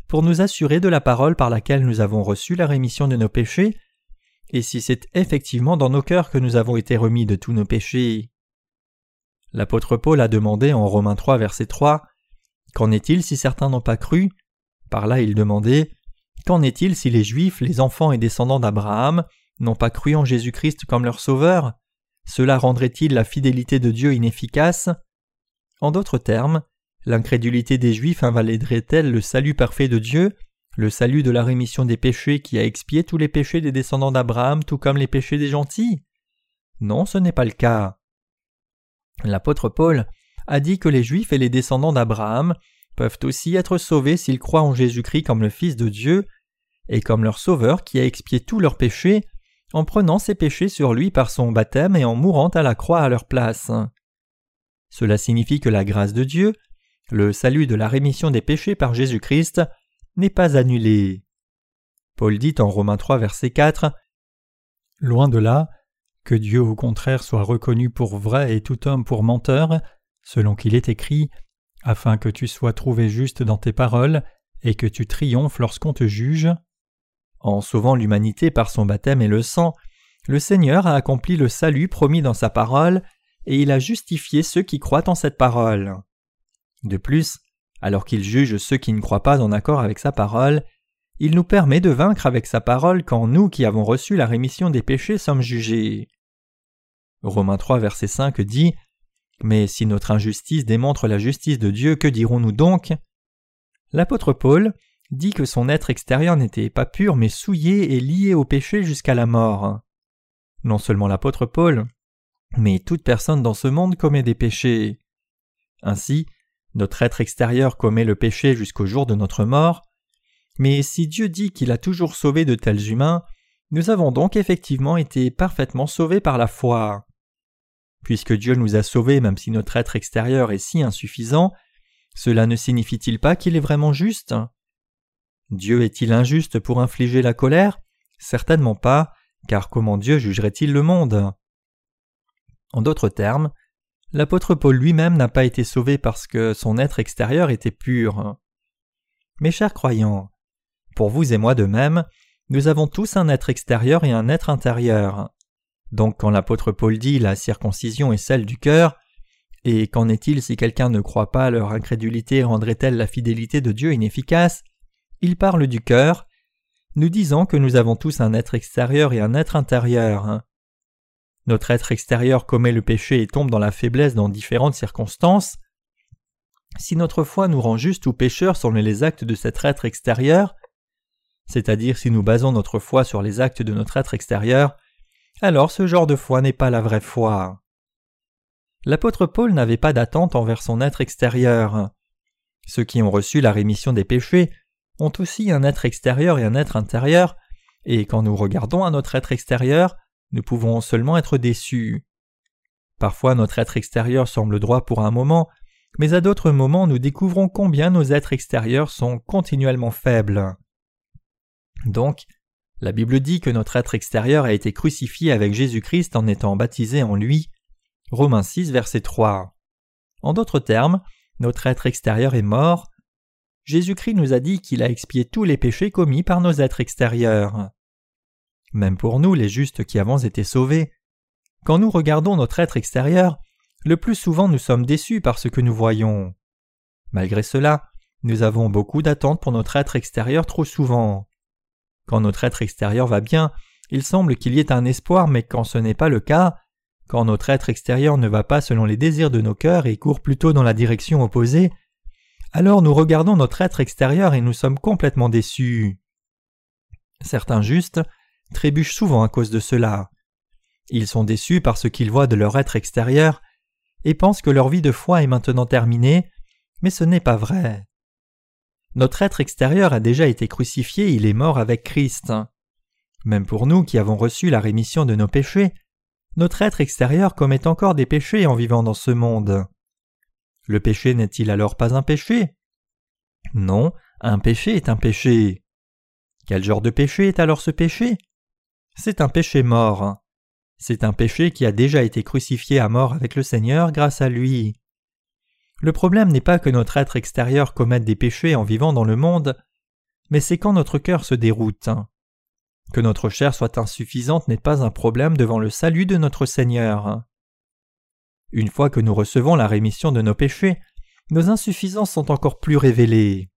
pour nous assurer de la parole par laquelle nous avons reçu la rémission de nos péchés, et si c'est effectivement dans nos cœurs que nous avons été remis de tous nos péchés. L'apôtre Paul a demandé en Romains 3 verset 3 Qu'en est-il si certains n'ont pas cru? Par là il demandait Qu'en est-il si les Juifs, les enfants et descendants d'Abraham, n'ont pas cru en Jésus-Christ comme leur Sauveur? Cela rendrait-il la fidélité de Dieu inefficace? En d'autres termes, l'incrédulité des Juifs invaliderait-elle le salut parfait de Dieu, le salut de la rémission des péchés qui a expié tous les péchés des descendants d'Abraham tout comme les péchés des gentils? Non, ce n'est pas le cas. L'apôtre Paul a dit que les Juifs et les descendants d'Abraham peuvent aussi être sauvés s'ils croient en Jésus-Christ comme le Fils de Dieu et comme leur Sauveur qui a expié tous leurs péchés en prenant ses péchés sur lui par son baptême et en mourant à la croix à leur place. Cela signifie que la grâce de Dieu, le salut de la rémission des péchés par Jésus-Christ, n'est pas annulé. Paul dit en Romains 3 verset 4 Loin de là, que Dieu au contraire soit reconnu pour vrai et tout homme pour menteur, selon qu'il est écrit afin que tu sois trouvé juste dans tes paroles et que tu triomphes lorsqu'on te juge. En sauvant l'humanité par son baptême et le sang, le Seigneur a accompli le salut promis dans sa parole, et il a justifié ceux qui croient en cette parole. De plus, alors qu'il juge ceux qui ne croient pas en accord avec sa parole, il nous permet de vaincre avec sa parole quand nous qui avons reçu la rémission des péchés sommes jugés. Romains 3 verset 5 dit mais si notre injustice démontre la justice de Dieu, que dirons-nous donc? L'apôtre Paul dit que son être extérieur n'était pas pur mais souillé et lié au péché jusqu'à la mort. Non seulement l'apôtre Paul, mais toute personne dans ce monde commet des péchés. Ainsi, notre être extérieur commet le péché jusqu'au jour de notre mort, mais si Dieu dit qu'il a toujours sauvé de tels humains, nous avons donc effectivement été parfaitement sauvés par la foi. Puisque Dieu nous a sauvés même si notre être extérieur est si insuffisant, cela ne signifie-t-il pas qu'il est vraiment juste? Dieu est-il injuste pour infliger la colère? Certainement pas, car comment Dieu jugerait-il le monde? En d'autres termes, l'apôtre Paul lui-même n'a pas été sauvé parce que son être extérieur était pur. Mes chers croyants, pour vous et moi de même, nous avons tous un être extérieur et un être intérieur. Donc quand l'apôtre Paul dit la circoncision est celle du cœur, et qu'en est-il si quelqu'un ne croit pas, leur incrédulité rendrait-elle la fidélité de Dieu inefficace? Il parle du cœur, nous disons que nous avons tous un être extérieur et un être intérieur. Notre être extérieur commet le péché et tombe dans la faiblesse dans différentes circonstances. Si notre foi nous rend juste ou pécheurs sur les actes de cet être extérieur, c'est-à-dire si nous basons notre foi sur les actes de notre être extérieur, alors ce genre de foi n'est pas la vraie foi. L'apôtre Paul n'avait pas d'attente envers son être extérieur. Ceux qui ont reçu la rémission des péchés ont aussi un être extérieur et un être intérieur, et quand nous regardons à notre être extérieur, nous pouvons seulement être déçus. Parfois notre être extérieur semble droit pour un moment, mais à d'autres moments nous découvrons combien nos êtres extérieurs sont continuellement faibles. Donc, la Bible dit que notre être extérieur a été crucifié avec Jésus-Christ en étant baptisé en lui. Romains 6, verset 3. En d'autres termes, notre être extérieur est mort. Jésus-Christ nous a dit qu'il a expié tous les péchés commis par nos êtres extérieurs. Même pour nous, les justes qui avons été sauvés, quand nous regardons notre être extérieur, le plus souvent nous sommes déçus par ce que nous voyons. Malgré cela, nous avons beaucoup d'attentes pour notre être extérieur trop souvent. Quand notre être extérieur va bien, il semble qu'il y ait un espoir, mais quand ce n'est pas le cas, quand notre être extérieur ne va pas selon les désirs de nos cœurs et court plutôt dans la direction opposée, alors nous regardons notre être extérieur et nous sommes complètement déçus. Certains justes trébuchent souvent à cause de cela. Ils sont déçus par ce qu'ils voient de leur être extérieur et pensent que leur vie de foi est maintenant terminée, mais ce n'est pas vrai. Notre être extérieur a déjà été crucifié, il est mort avec Christ. Même pour nous qui avons reçu la rémission de nos péchés, notre être extérieur commet encore des péchés en vivant dans ce monde. Le péché n'est-il alors pas un péché? Non, un péché est un péché. Quel genre de péché est alors ce péché? C'est un péché mort. C'est un péché qui a déjà été crucifié à mort avec le Seigneur grâce à lui. Le problème n'est pas que notre être extérieur commette des péchés en vivant dans le monde, mais c'est quand notre cœur se déroute. Que notre chair soit insuffisante n'est pas un problème devant le salut de notre Seigneur. Une fois que nous recevons la rémission de nos péchés, nos insuffisances sont encore plus révélées.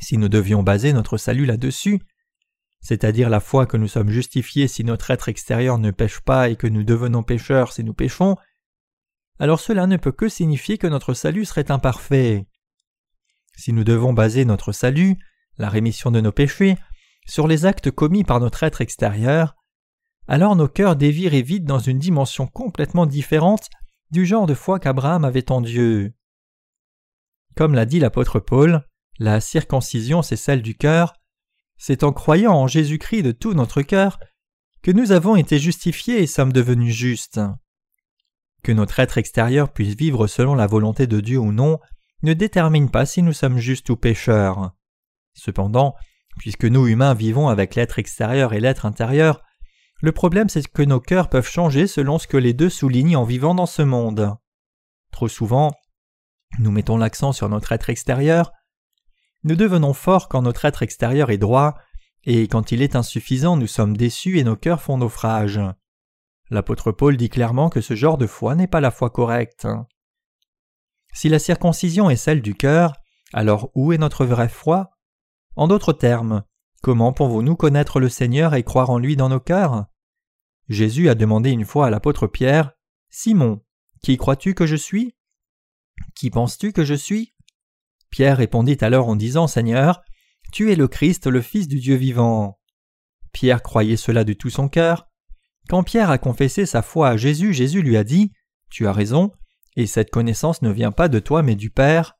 Si nous devions baser notre salut là-dessus, c'est-à-dire la foi que nous sommes justifiés si notre être extérieur ne pêche pas et que nous devenons pécheurs si nous péchons, alors cela ne peut que signifier que notre salut serait imparfait. Si nous devons baser notre salut, la rémission de nos péchés, sur les actes commis par notre être extérieur, alors nos cœurs dévirent et vident dans une dimension complètement différente du genre de foi qu'Abraham avait en Dieu. Comme l'a dit l'apôtre Paul, la circoncision c'est celle du cœur, c'est en croyant en Jésus-Christ de tout notre cœur que nous avons été justifiés et sommes devenus justes. Que notre être extérieur puisse vivre selon la volonté de Dieu ou non ne détermine pas si nous sommes justes ou pécheurs. Cependant, puisque nous humains vivons avec l'être extérieur et l'être intérieur, le problème c'est que nos cœurs peuvent changer selon ce que les deux soulignent en vivant dans ce monde. Trop souvent, nous mettons l'accent sur notre être extérieur, nous devenons forts quand notre être extérieur est droit, et quand il est insuffisant nous sommes déçus et nos cœurs font naufrage. L'apôtre Paul dit clairement que ce genre de foi n'est pas la foi correcte. Si la circoncision est celle du cœur, alors où est notre vraie foi? En d'autres termes, comment pouvons-nous connaître le Seigneur et croire en lui dans nos cœurs? Jésus a demandé une fois à l'apôtre Pierre Simon, qui crois-tu que je suis? Qui penses-tu que je suis Pierre répondit alors en disant Seigneur, tu es le Christ, le Fils du Dieu vivant. Pierre croyait cela de tout son cœur, quand Pierre a confessé sa foi à Jésus, Jésus lui a dit Tu as raison, et cette connaissance ne vient pas de toi mais du Père.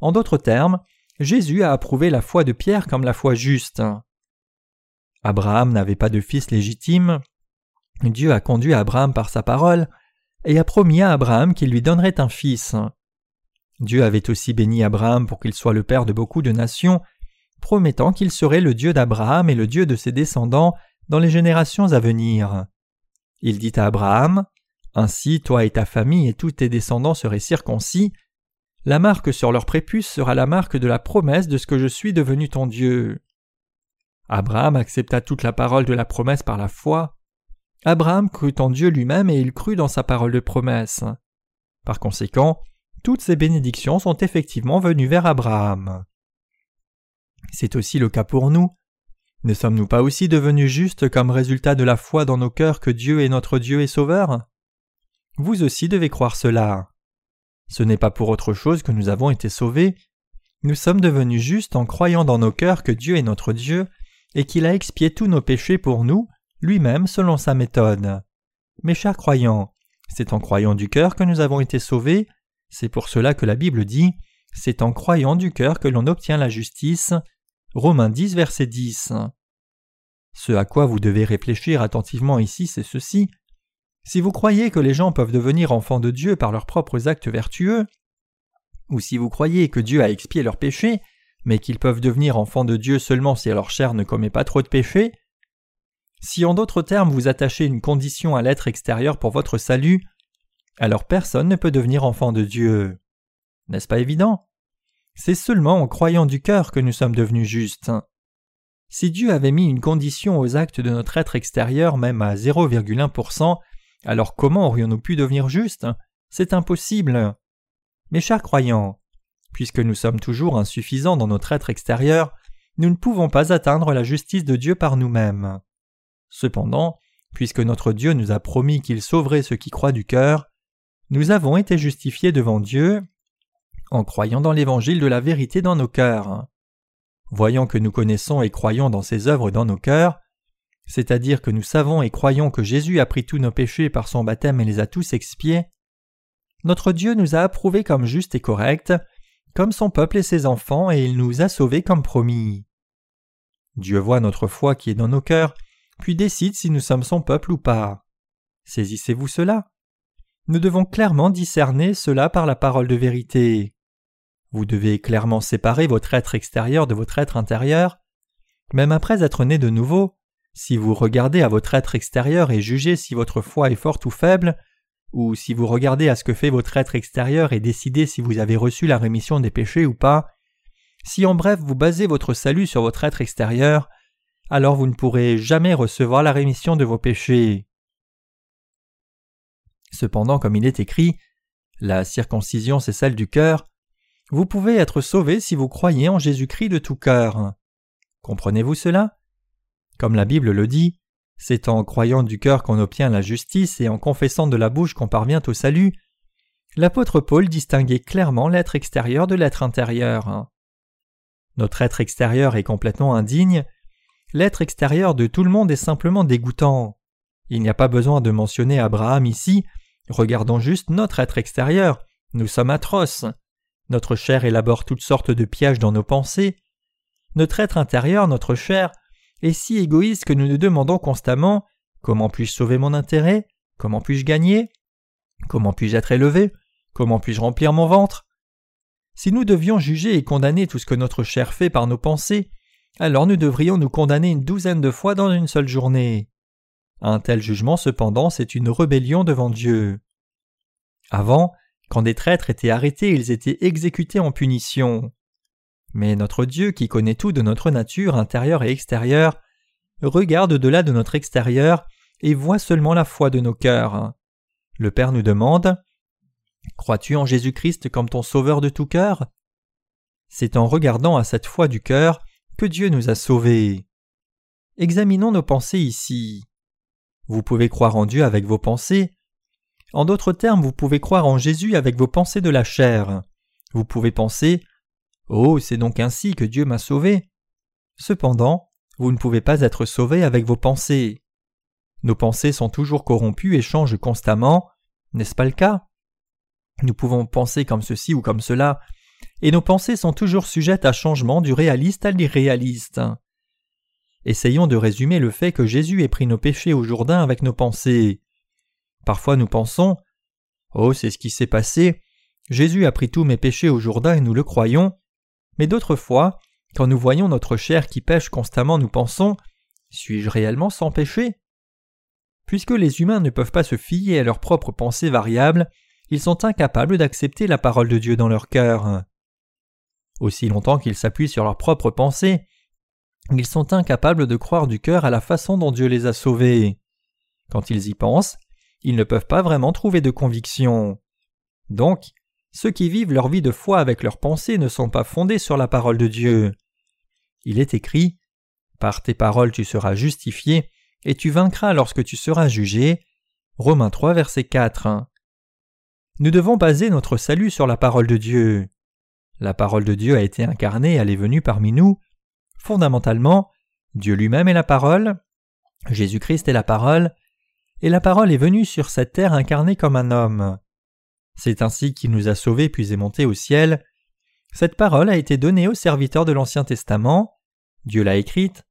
En d'autres termes, Jésus a approuvé la foi de Pierre comme la foi juste. Abraham n'avait pas de fils légitime. Dieu a conduit Abraham par sa parole et a promis à Abraham qu'il lui donnerait un fils. Dieu avait aussi béni Abraham pour qu'il soit le père de beaucoup de nations, promettant qu'il serait le Dieu d'Abraham et le Dieu de ses descendants dans les générations à venir. Il dit à Abraham Ainsi toi et ta famille et tous tes descendants seraient circoncis. La marque sur leur prépuce sera la marque de la promesse de ce que je suis devenu ton Dieu. Abraham accepta toute la parole de la promesse par la foi. Abraham crut en Dieu lui-même et il crut dans sa parole de promesse. Par conséquent, toutes ces bénédictions sont effectivement venues vers Abraham. C'est aussi le cas pour nous. Ne sommes-nous pas aussi devenus justes comme résultat de la foi dans nos cœurs que Dieu est notre Dieu et Sauveur? Vous aussi devez croire cela. Ce n'est pas pour autre chose que nous avons été sauvés. Nous sommes devenus justes en croyant dans nos cœurs que Dieu est notre Dieu et qu'il a expié tous nos péchés pour nous, lui-même selon sa méthode. Mes chers croyants, c'est en croyant du cœur que nous avons été sauvés, c'est pour cela que la Bible dit c'est en croyant du cœur que l'on obtient la justice, Romains 10, verset 10. Ce à quoi vous devez réfléchir attentivement ici, c'est ceci. Si vous croyez que les gens peuvent devenir enfants de Dieu par leurs propres actes vertueux, ou si vous croyez que Dieu a expié leurs péchés, mais qu'ils peuvent devenir enfants de Dieu seulement si leur chair ne commet pas trop de péchés, si en d'autres termes vous attachez une condition à l'être extérieur pour votre salut, alors personne ne peut devenir enfant de Dieu. N'est-ce pas évident? C'est seulement en croyant du cœur que nous sommes devenus justes. Si Dieu avait mis une condition aux actes de notre être extérieur même à 0,1%, Alors comment aurions-nous pu devenir justes? C'est impossible. Mes chers croyants, puisque nous sommes toujours insuffisants dans notre être extérieur, nous ne pouvons pas atteindre la justice de Dieu par nous-mêmes. Cependant, puisque notre Dieu nous a promis qu'il sauverait ceux qui croient du cœur, nous avons été justifiés devant Dieu en croyant dans l'évangile de la vérité dans nos cœurs. Voyant que nous connaissons et croyons dans ses œuvres dans nos cœurs, c'est-à-dire que nous savons et croyons que Jésus a pris tous nos péchés par son baptême et les a tous expiés, notre Dieu nous a approuvés comme justes et corrects, comme son peuple et ses enfants, et il nous a sauvés comme promis. Dieu voit notre foi qui est dans nos cœurs, puis décide si nous sommes son peuple ou pas. Saisissez-vous cela Nous devons clairement discerner cela par la parole de vérité. Vous devez clairement séparer votre être extérieur de votre être intérieur. Même après être né de nouveau, si vous regardez à votre être extérieur et jugez si votre foi est forte ou faible, ou si vous regardez à ce que fait votre être extérieur et décidez si vous avez reçu la rémission des péchés ou pas, si en bref vous basez votre salut sur votre être extérieur, alors vous ne pourrez jamais recevoir la rémission de vos péchés. Cependant, comme il est écrit, la circoncision c'est celle du cœur, vous pouvez être sauvé si vous croyez en Jésus-Christ de tout cœur. Comprenez-vous cela? Comme la Bible le dit, c'est en croyant du cœur qu'on obtient la justice et en confessant de la bouche qu'on parvient au salut. L'apôtre Paul distinguait clairement l'être extérieur de l'être intérieur. Notre être extérieur est complètement indigne, l'être extérieur de tout le monde est simplement dégoûtant. Il n'y a pas besoin de mentionner Abraham ici, regardons juste notre être extérieur, nous sommes atroces. Notre chair élabore toutes sortes de pièges dans nos pensées. Notre être intérieur, notre chair, est si égoïste que nous nous demandons constamment Comment puis-je sauver mon intérêt? Comment puis-je gagner? Comment puis-je être élevé? Comment puis-je remplir mon ventre? Si nous devions juger et condamner tout ce que notre chair fait par nos pensées, alors nous devrions nous condamner une douzaine de fois dans une seule journée. Un tel jugement cependant c'est une rébellion devant Dieu. Avant, des traîtres étaient arrêtés, ils étaient exécutés en punition. Mais notre Dieu, qui connaît tout de notre nature intérieure et extérieure, regarde au-delà de notre extérieur et voit seulement la foi de nos cœurs. Le Père nous demande Crois-tu en Jésus-Christ comme ton Sauveur de tout cœur? C'est en regardant à cette foi du cœur que Dieu nous a sauvés. Examinons nos pensées ici. Vous pouvez croire en Dieu avec vos pensées. En d'autres termes, vous pouvez croire en Jésus avec vos pensées de la chair. Vous pouvez penser Oh, c'est donc ainsi que Dieu m'a sauvé. Cependant, vous ne pouvez pas être sauvé avec vos pensées. Nos pensées sont toujours corrompues et changent constamment, n'est-ce pas le cas? Nous pouvons penser comme ceci ou comme cela, et nos pensées sont toujours sujettes à changement du réaliste à l'irréaliste. Essayons de résumer le fait que Jésus ait pris nos péchés au Jourdain avec nos pensées. Parfois nous pensons Oh, c'est ce qui s'est passé. Jésus a pris tous mes péchés au Jourdain et nous le croyons. Mais d'autres fois, quand nous voyons notre chair qui pêche constamment, nous pensons Suis-je réellement sans péché? Puisque les humains ne peuvent pas se fier à leurs propres pensées variables, ils sont incapables d'accepter la parole de Dieu dans leur cœur. Aussi longtemps qu'ils s'appuient sur leurs propres pensées, ils sont incapables de croire du cœur à la façon dont Dieu les a sauvés. Quand ils y pensent, ils ne peuvent pas vraiment trouver de conviction. Donc, ceux qui vivent leur vie de foi avec leurs pensées ne sont pas fondés sur la parole de Dieu. Il est écrit Par tes paroles tu seras justifié, et tu vaincras lorsque tu seras jugé. Romains 3, verset 4. Nous devons baser notre salut sur la parole de Dieu. La parole de Dieu a été incarnée, elle est venue parmi nous. Fondamentalement, Dieu lui-même est la parole, Jésus-Christ est la parole, et la parole est venue sur cette terre incarnée comme un homme. C'est ainsi qu'il nous a sauvés puis est monté au ciel. Cette parole a été donnée aux serviteurs de l'Ancien Testament, Dieu l'a écrite,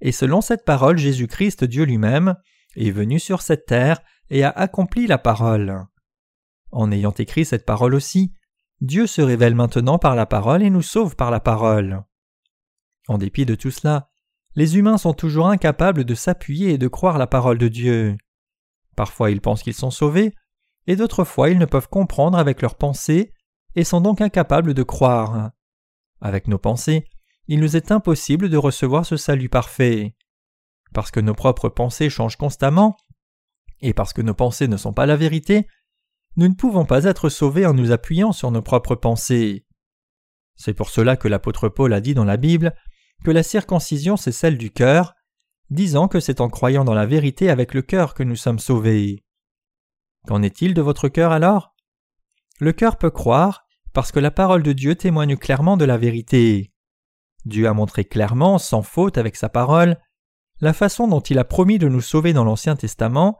et selon cette parole Jésus-Christ Dieu lui-même est venu sur cette terre et a accompli la parole. En ayant écrit cette parole aussi, Dieu se révèle maintenant par la parole et nous sauve par la parole. En dépit de tout cela, les humains sont toujours incapables de s'appuyer et de croire la parole de Dieu. Parfois ils pensent qu'ils sont sauvés, et d'autres fois ils ne peuvent comprendre avec leurs pensées et sont donc incapables de croire. Avec nos pensées, il nous est impossible de recevoir ce salut parfait. Parce que nos propres pensées changent constamment, Et parce que nos pensées ne sont pas la vérité, nous ne pouvons pas être sauvés en nous appuyant sur nos propres pensées. C'est pour cela que l'apôtre Paul a dit dans la Bible que la circoncision c'est celle du cœur, disant que c'est en croyant dans la vérité avec le cœur que nous sommes sauvés. Qu'en est-il de votre cœur alors? Le cœur peut croire parce que la parole de Dieu témoigne clairement de la vérité. Dieu a montré clairement, sans faute avec sa parole, la façon dont il a promis de nous sauver dans l'Ancien Testament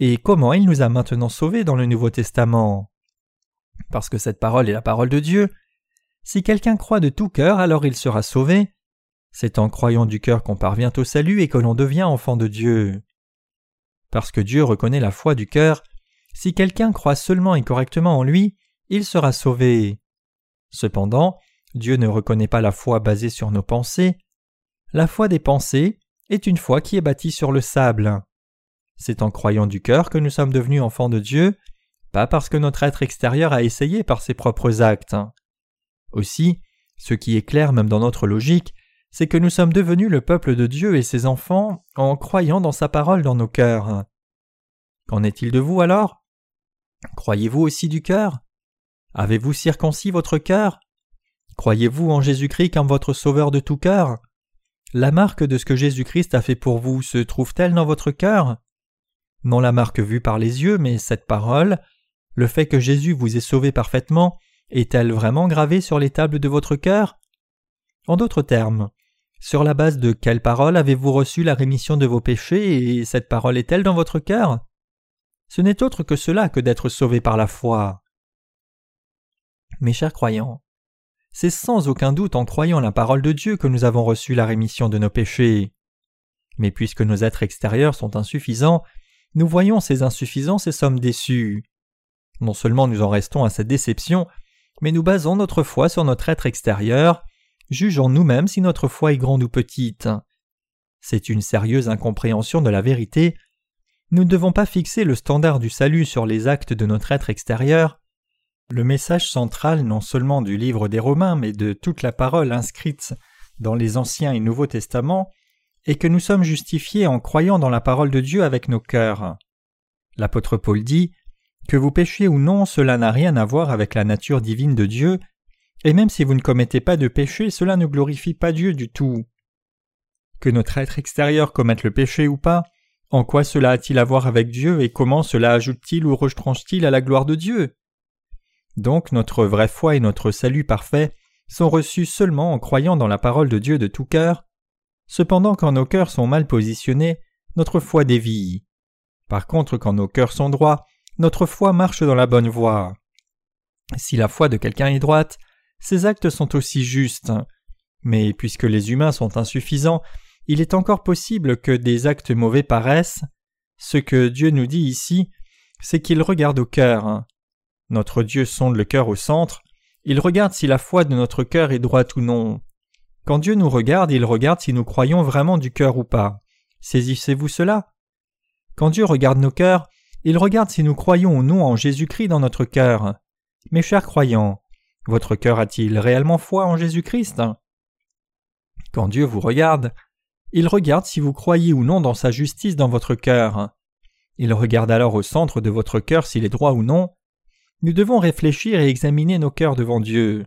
et comment il nous a maintenant sauvés dans le Nouveau Testament. Parce que cette parole est la parole de Dieu, si quelqu'un croit de tout cœur, alors il sera sauvé. C'est en croyant du cœur qu'on parvient au salut et que l'on devient enfant de Dieu. Parce que Dieu reconnaît la foi du cœur, si quelqu'un croit seulement et correctement en lui, il sera sauvé. Cependant, Dieu ne reconnaît pas la foi basée sur nos pensées. La foi des pensées est une foi qui est bâtie sur le sable. C'est en croyant du cœur que nous sommes devenus enfants de Dieu, pas parce que notre être extérieur a essayé par ses propres actes. Aussi, ce qui est clair même dans notre logique, c'est que nous sommes devenus le peuple de Dieu et ses enfants en croyant dans sa parole dans nos cœurs. Qu'en est-il de vous alors? Croyez-vous aussi du cœur? Avez-vous circoncis votre cœur? Croyez-vous en Jésus-Christ comme votre Sauveur de tout cœur? La marque de ce que Jésus-Christ a fait pour vous se trouve-t-elle dans votre cœur? Non la marque vue par les yeux, mais cette parole, le fait que Jésus vous ait sauvé parfaitement, est-elle vraiment gravée sur les tables de votre cœur? En d'autres termes, sur la base de quelle parole avez-vous reçu la rémission de vos péchés et cette parole est-elle dans votre cœur? Ce n'est autre que cela que d'être sauvé par la foi. Mes chers croyants, c'est sans aucun doute en croyant la parole de Dieu que nous avons reçu la rémission de nos péchés. Mais puisque nos êtres extérieurs sont insuffisants, nous voyons ces insuffisances et sommes déçus. Non seulement nous en restons à cette déception, mais nous basons notre foi sur notre être extérieur, jugeons nous-mêmes si notre foi est grande ou petite. C'est une sérieuse incompréhension de la vérité. Nous ne devons pas fixer le standard du salut sur les actes de notre être extérieur, le message central non seulement du livre des Romains, mais de toute la parole inscrite dans les Anciens et Nouveaux Testaments, est que nous sommes justifiés en croyant dans la parole de Dieu avec nos cœurs. L'apôtre Paul dit Que vous péchiez ou non, cela n'a rien à voir avec la nature divine de Dieu, et même si vous ne commettez pas de péché, cela ne glorifie pas Dieu du tout. Que notre être extérieur commette le péché ou pas, en quoi cela a-t-il à voir avec Dieu et comment cela ajoute-t-il ou retranche-t-il à la gloire de Dieu? Donc notre vraie foi et notre salut parfait sont reçus seulement en croyant dans la parole de Dieu de tout cœur. Cependant quand nos cœurs sont mal positionnés, notre foi dévie. Par contre quand nos cœurs sont droits, notre foi marche dans la bonne voie. Si la foi de quelqu'un est droite, ses actes sont aussi justes. Mais puisque les humains sont insuffisants, il est encore possible que des actes mauvais paraissent. Ce que Dieu nous dit ici, c'est qu'il regarde au cœur. Notre Dieu sonde le cœur au centre, il regarde si la foi de notre cœur est droite ou non. Quand Dieu nous regarde, il regarde si nous croyons vraiment du cœur ou pas. Saisissez-vous cela? Quand Dieu regarde nos cœurs, il regarde si nous croyons ou non en Jésus-Christ dans notre cœur. Mes chers croyants, votre cœur a-t-il réellement foi en Jésus-Christ? Quand Dieu vous regarde, il regarde si vous croyez ou non dans sa justice dans votre cœur. Il regarde alors au centre de votre cœur s'il est droit ou non, nous devons réfléchir et examiner nos cœurs devant Dieu.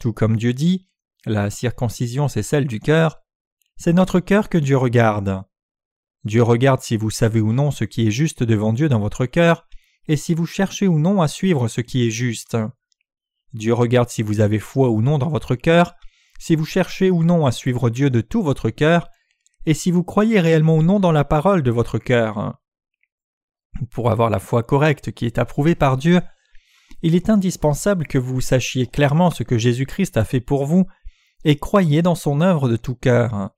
Tout comme Dieu dit, la circoncision c'est celle du cœur, c'est notre cœur que Dieu regarde. Dieu regarde si vous savez ou non ce qui est juste devant Dieu dans votre cœur, et si vous cherchez ou non à suivre ce qui est juste. Dieu regarde si vous avez foi ou non dans votre cœur, si vous cherchez ou non à suivre Dieu de tout votre cœur, et si vous croyez réellement ou non dans la parole de votre cœur. Pour avoir la foi correcte qui est approuvée par Dieu, il est indispensable que vous sachiez clairement ce que Jésus-Christ a fait pour vous et croyez dans son œuvre de tout cœur.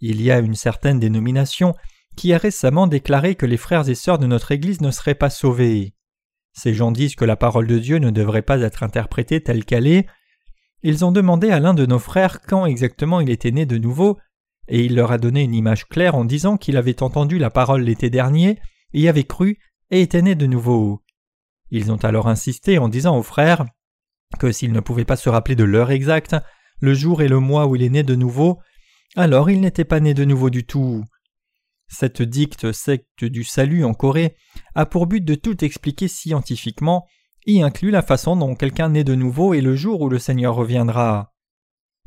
Il y a une certaine dénomination qui a récemment déclaré que les frères et sœurs de notre Église ne seraient pas sauvés. Ces gens disent que la parole de Dieu ne devrait pas être interprétée telle qu'elle est. Ils ont demandé à l'un de nos frères quand exactement il était né de nouveau, et il leur a donné une image claire en disant qu'il avait entendu la parole l'été dernier, y avait cru et était né de nouveau. Ils ont alors insisté en disant aux frères que s'ils ne pouvaient pas se rappeler de l'heure exacte, le jour et le mois où il est né de nouveau, alors il n'était pas né de nouveau du tout. Cette dicte secte du salut en Corée a pour but de tout expliquer scientifiquement, y inclut la façon dont quelqu'un naît de nouveau et le jour où le Seigneur reviendra.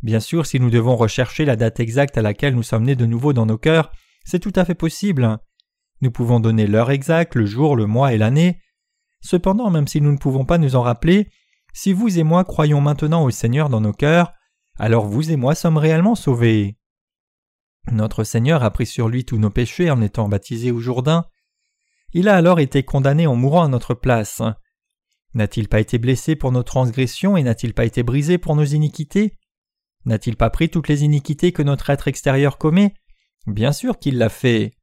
Bien sûr, si nous devons rechercher la date exacte à laquelle nous sommes nés de nouveau dans nos cœurs, c'est tout à fait possible. Nous pouvons donner l'heure exacte, le jour, le mois et l'année. Cependant, même si nous ne pouvons pas nous en rappeler, si vous et moi croyons maintenant au Seigneur dans nos cœurs, alors vous et moi sommes réellement sauvés. Notre Seigneur a pris sur lui tous nos péchés en étant baptisé au Jourdain. Il a alors été condamné en mourant à notre place. N'a-t-il pas été blessé pour nos transgressions et n'a-t-il pas été brisé pour nos iniquités? N'a-t-il pas pris toutes les iniquités que notre être extérieur commet? Bien sûr qu'il l'a fait.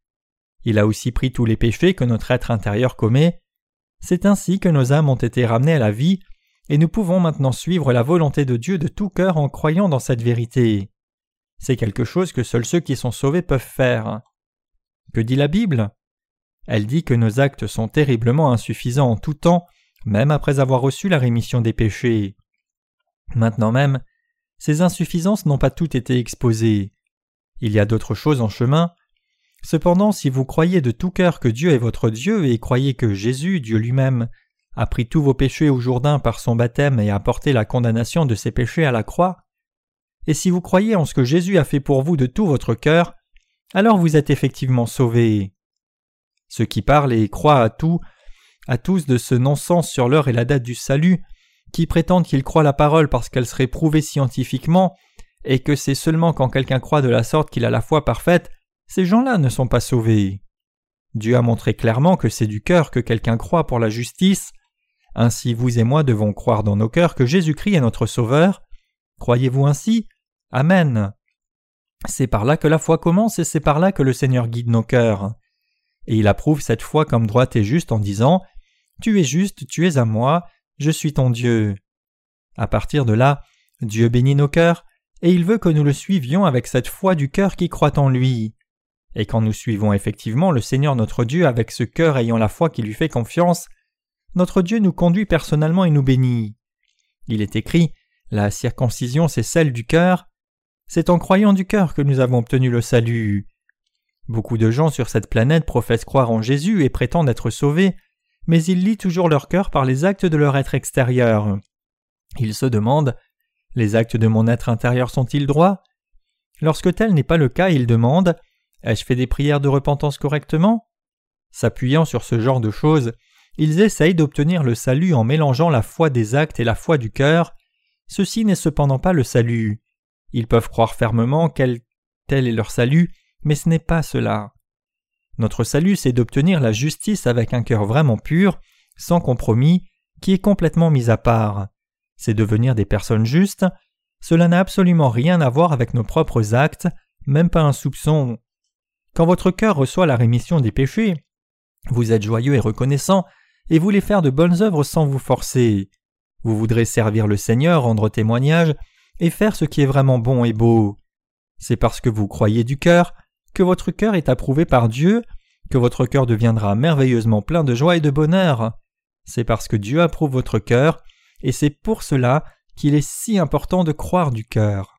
Il a aussi pris tous les péchés que notre être intérieur commet. C'est ainsi que nos âmes ont été ramenées à la vie, et nous pouvons maintenant suivre la volonté de Dieu de tout cœur en croyant dans cette vérité. C'est quelque chose que seuls ceux qui sont sauvés peuvent faire. Que dit la Bible? Elle dit que nos actes sont terriblement insuffisants en tout temps, même après avoir reçu la rémission des péchés. Maintenant même, ces insuffisances n'ont pas toutes été exposées. Il y a d'autres choses en chemin. Cependant, si vous croyez de tout cœur que Dieu est votre Dieu et croyez que Jésus, Dieu lui-même, a pris tous vos péchés au Jourdain par son baptême et a porté la condamnation de ses péchés à la croix, et si vous croyez en ce que Jésus a fait pour vous de tout votre cœur, alors vous êtes effectivement sauvés. Ceux qui parlent et croient à tout, à tous de ce non-sens sur l'heure et la date du salut, qui prétendent qu'ils croient la parole parce qu'elle serait prouvée scientifiquement, et que c'est seulement quand quelqu'un croit de la sorte qu'il a la foi parfaite, ces gens-là ne sont pas sauvés. Dieu a montré clairement que c'est du cœur que quelqu'un croit pour la justice. Ainsi vous et moi devons croire dans nos cœurs que Jésus-Christ est notre Sauveur. Croyez-vous ainsi? Amen. C'est par là que la foi commence et c'est par là que le Seigneur guide nos cœurs. Et il approuve cette foi comme droite et juste en disant Tu es juste, tu es à moi, je suis ton Dieu. À partir de là, Dieu bénit nos cœurs, et il veut que nous le suivions avec cette foi du cœur qui croit en lui. Et quand nous suivons effectivement le Seigneur notre Dieu avec ce cœur ayant la foi qui lui fait confiance, notre Dieu nous conduit personnellement et nous bénit. Il est écrit La circoncision c'est celle du cœur, c'est en croyant du cœur que nous avons obtenu le salut. Beaucoup de gens sur cette planète professent croire en Jésus et prétendent être sauvés, mais ils lient toujours leur cœur par les actes de leur être extérieur. Ils se demandent Les actes de mon être intérieur sont-ils droits? Lorsque tel n'est pas le cas, ils demandent Ai-je fait des prières de repentance correctement? S'appuyant sur ce genre de choses, ils essayent d'obtenir le salut en mélangeant la foi des actes et la foi du cœur. Ceci n'est cependant pas le salut. Ils peuvent croire fermement quel tel est leur salut, mais ce n'est pas cela. Notre salut, c'est d'obtenir la justice avec un cœur vraiment pur, sans compromis, qui est complètement mis à part. C'est devenir des personnes justes. Cela n'a absolument rien à voir avec nos propres actes, même pas un soupçon. Quand votre cœur reçoit la rémission des péchés, vous êtes joyeux et reconnaissant, et voulez faire de bonnes œuvres sans vous forcer. Vous voudrez servir le Seigneur, rendre témoignage, et faire ce qui est vraiment bon et beau. C'est parce que vous croyez du cœur que votre cœur est approuvé par Dieu, que votre cœur deviendra merveilleusement plein de joie et de bonheur. C'est parce que Dieu approuve votre cœur, et c'est pour cela qu'il est si important de croire du cœur.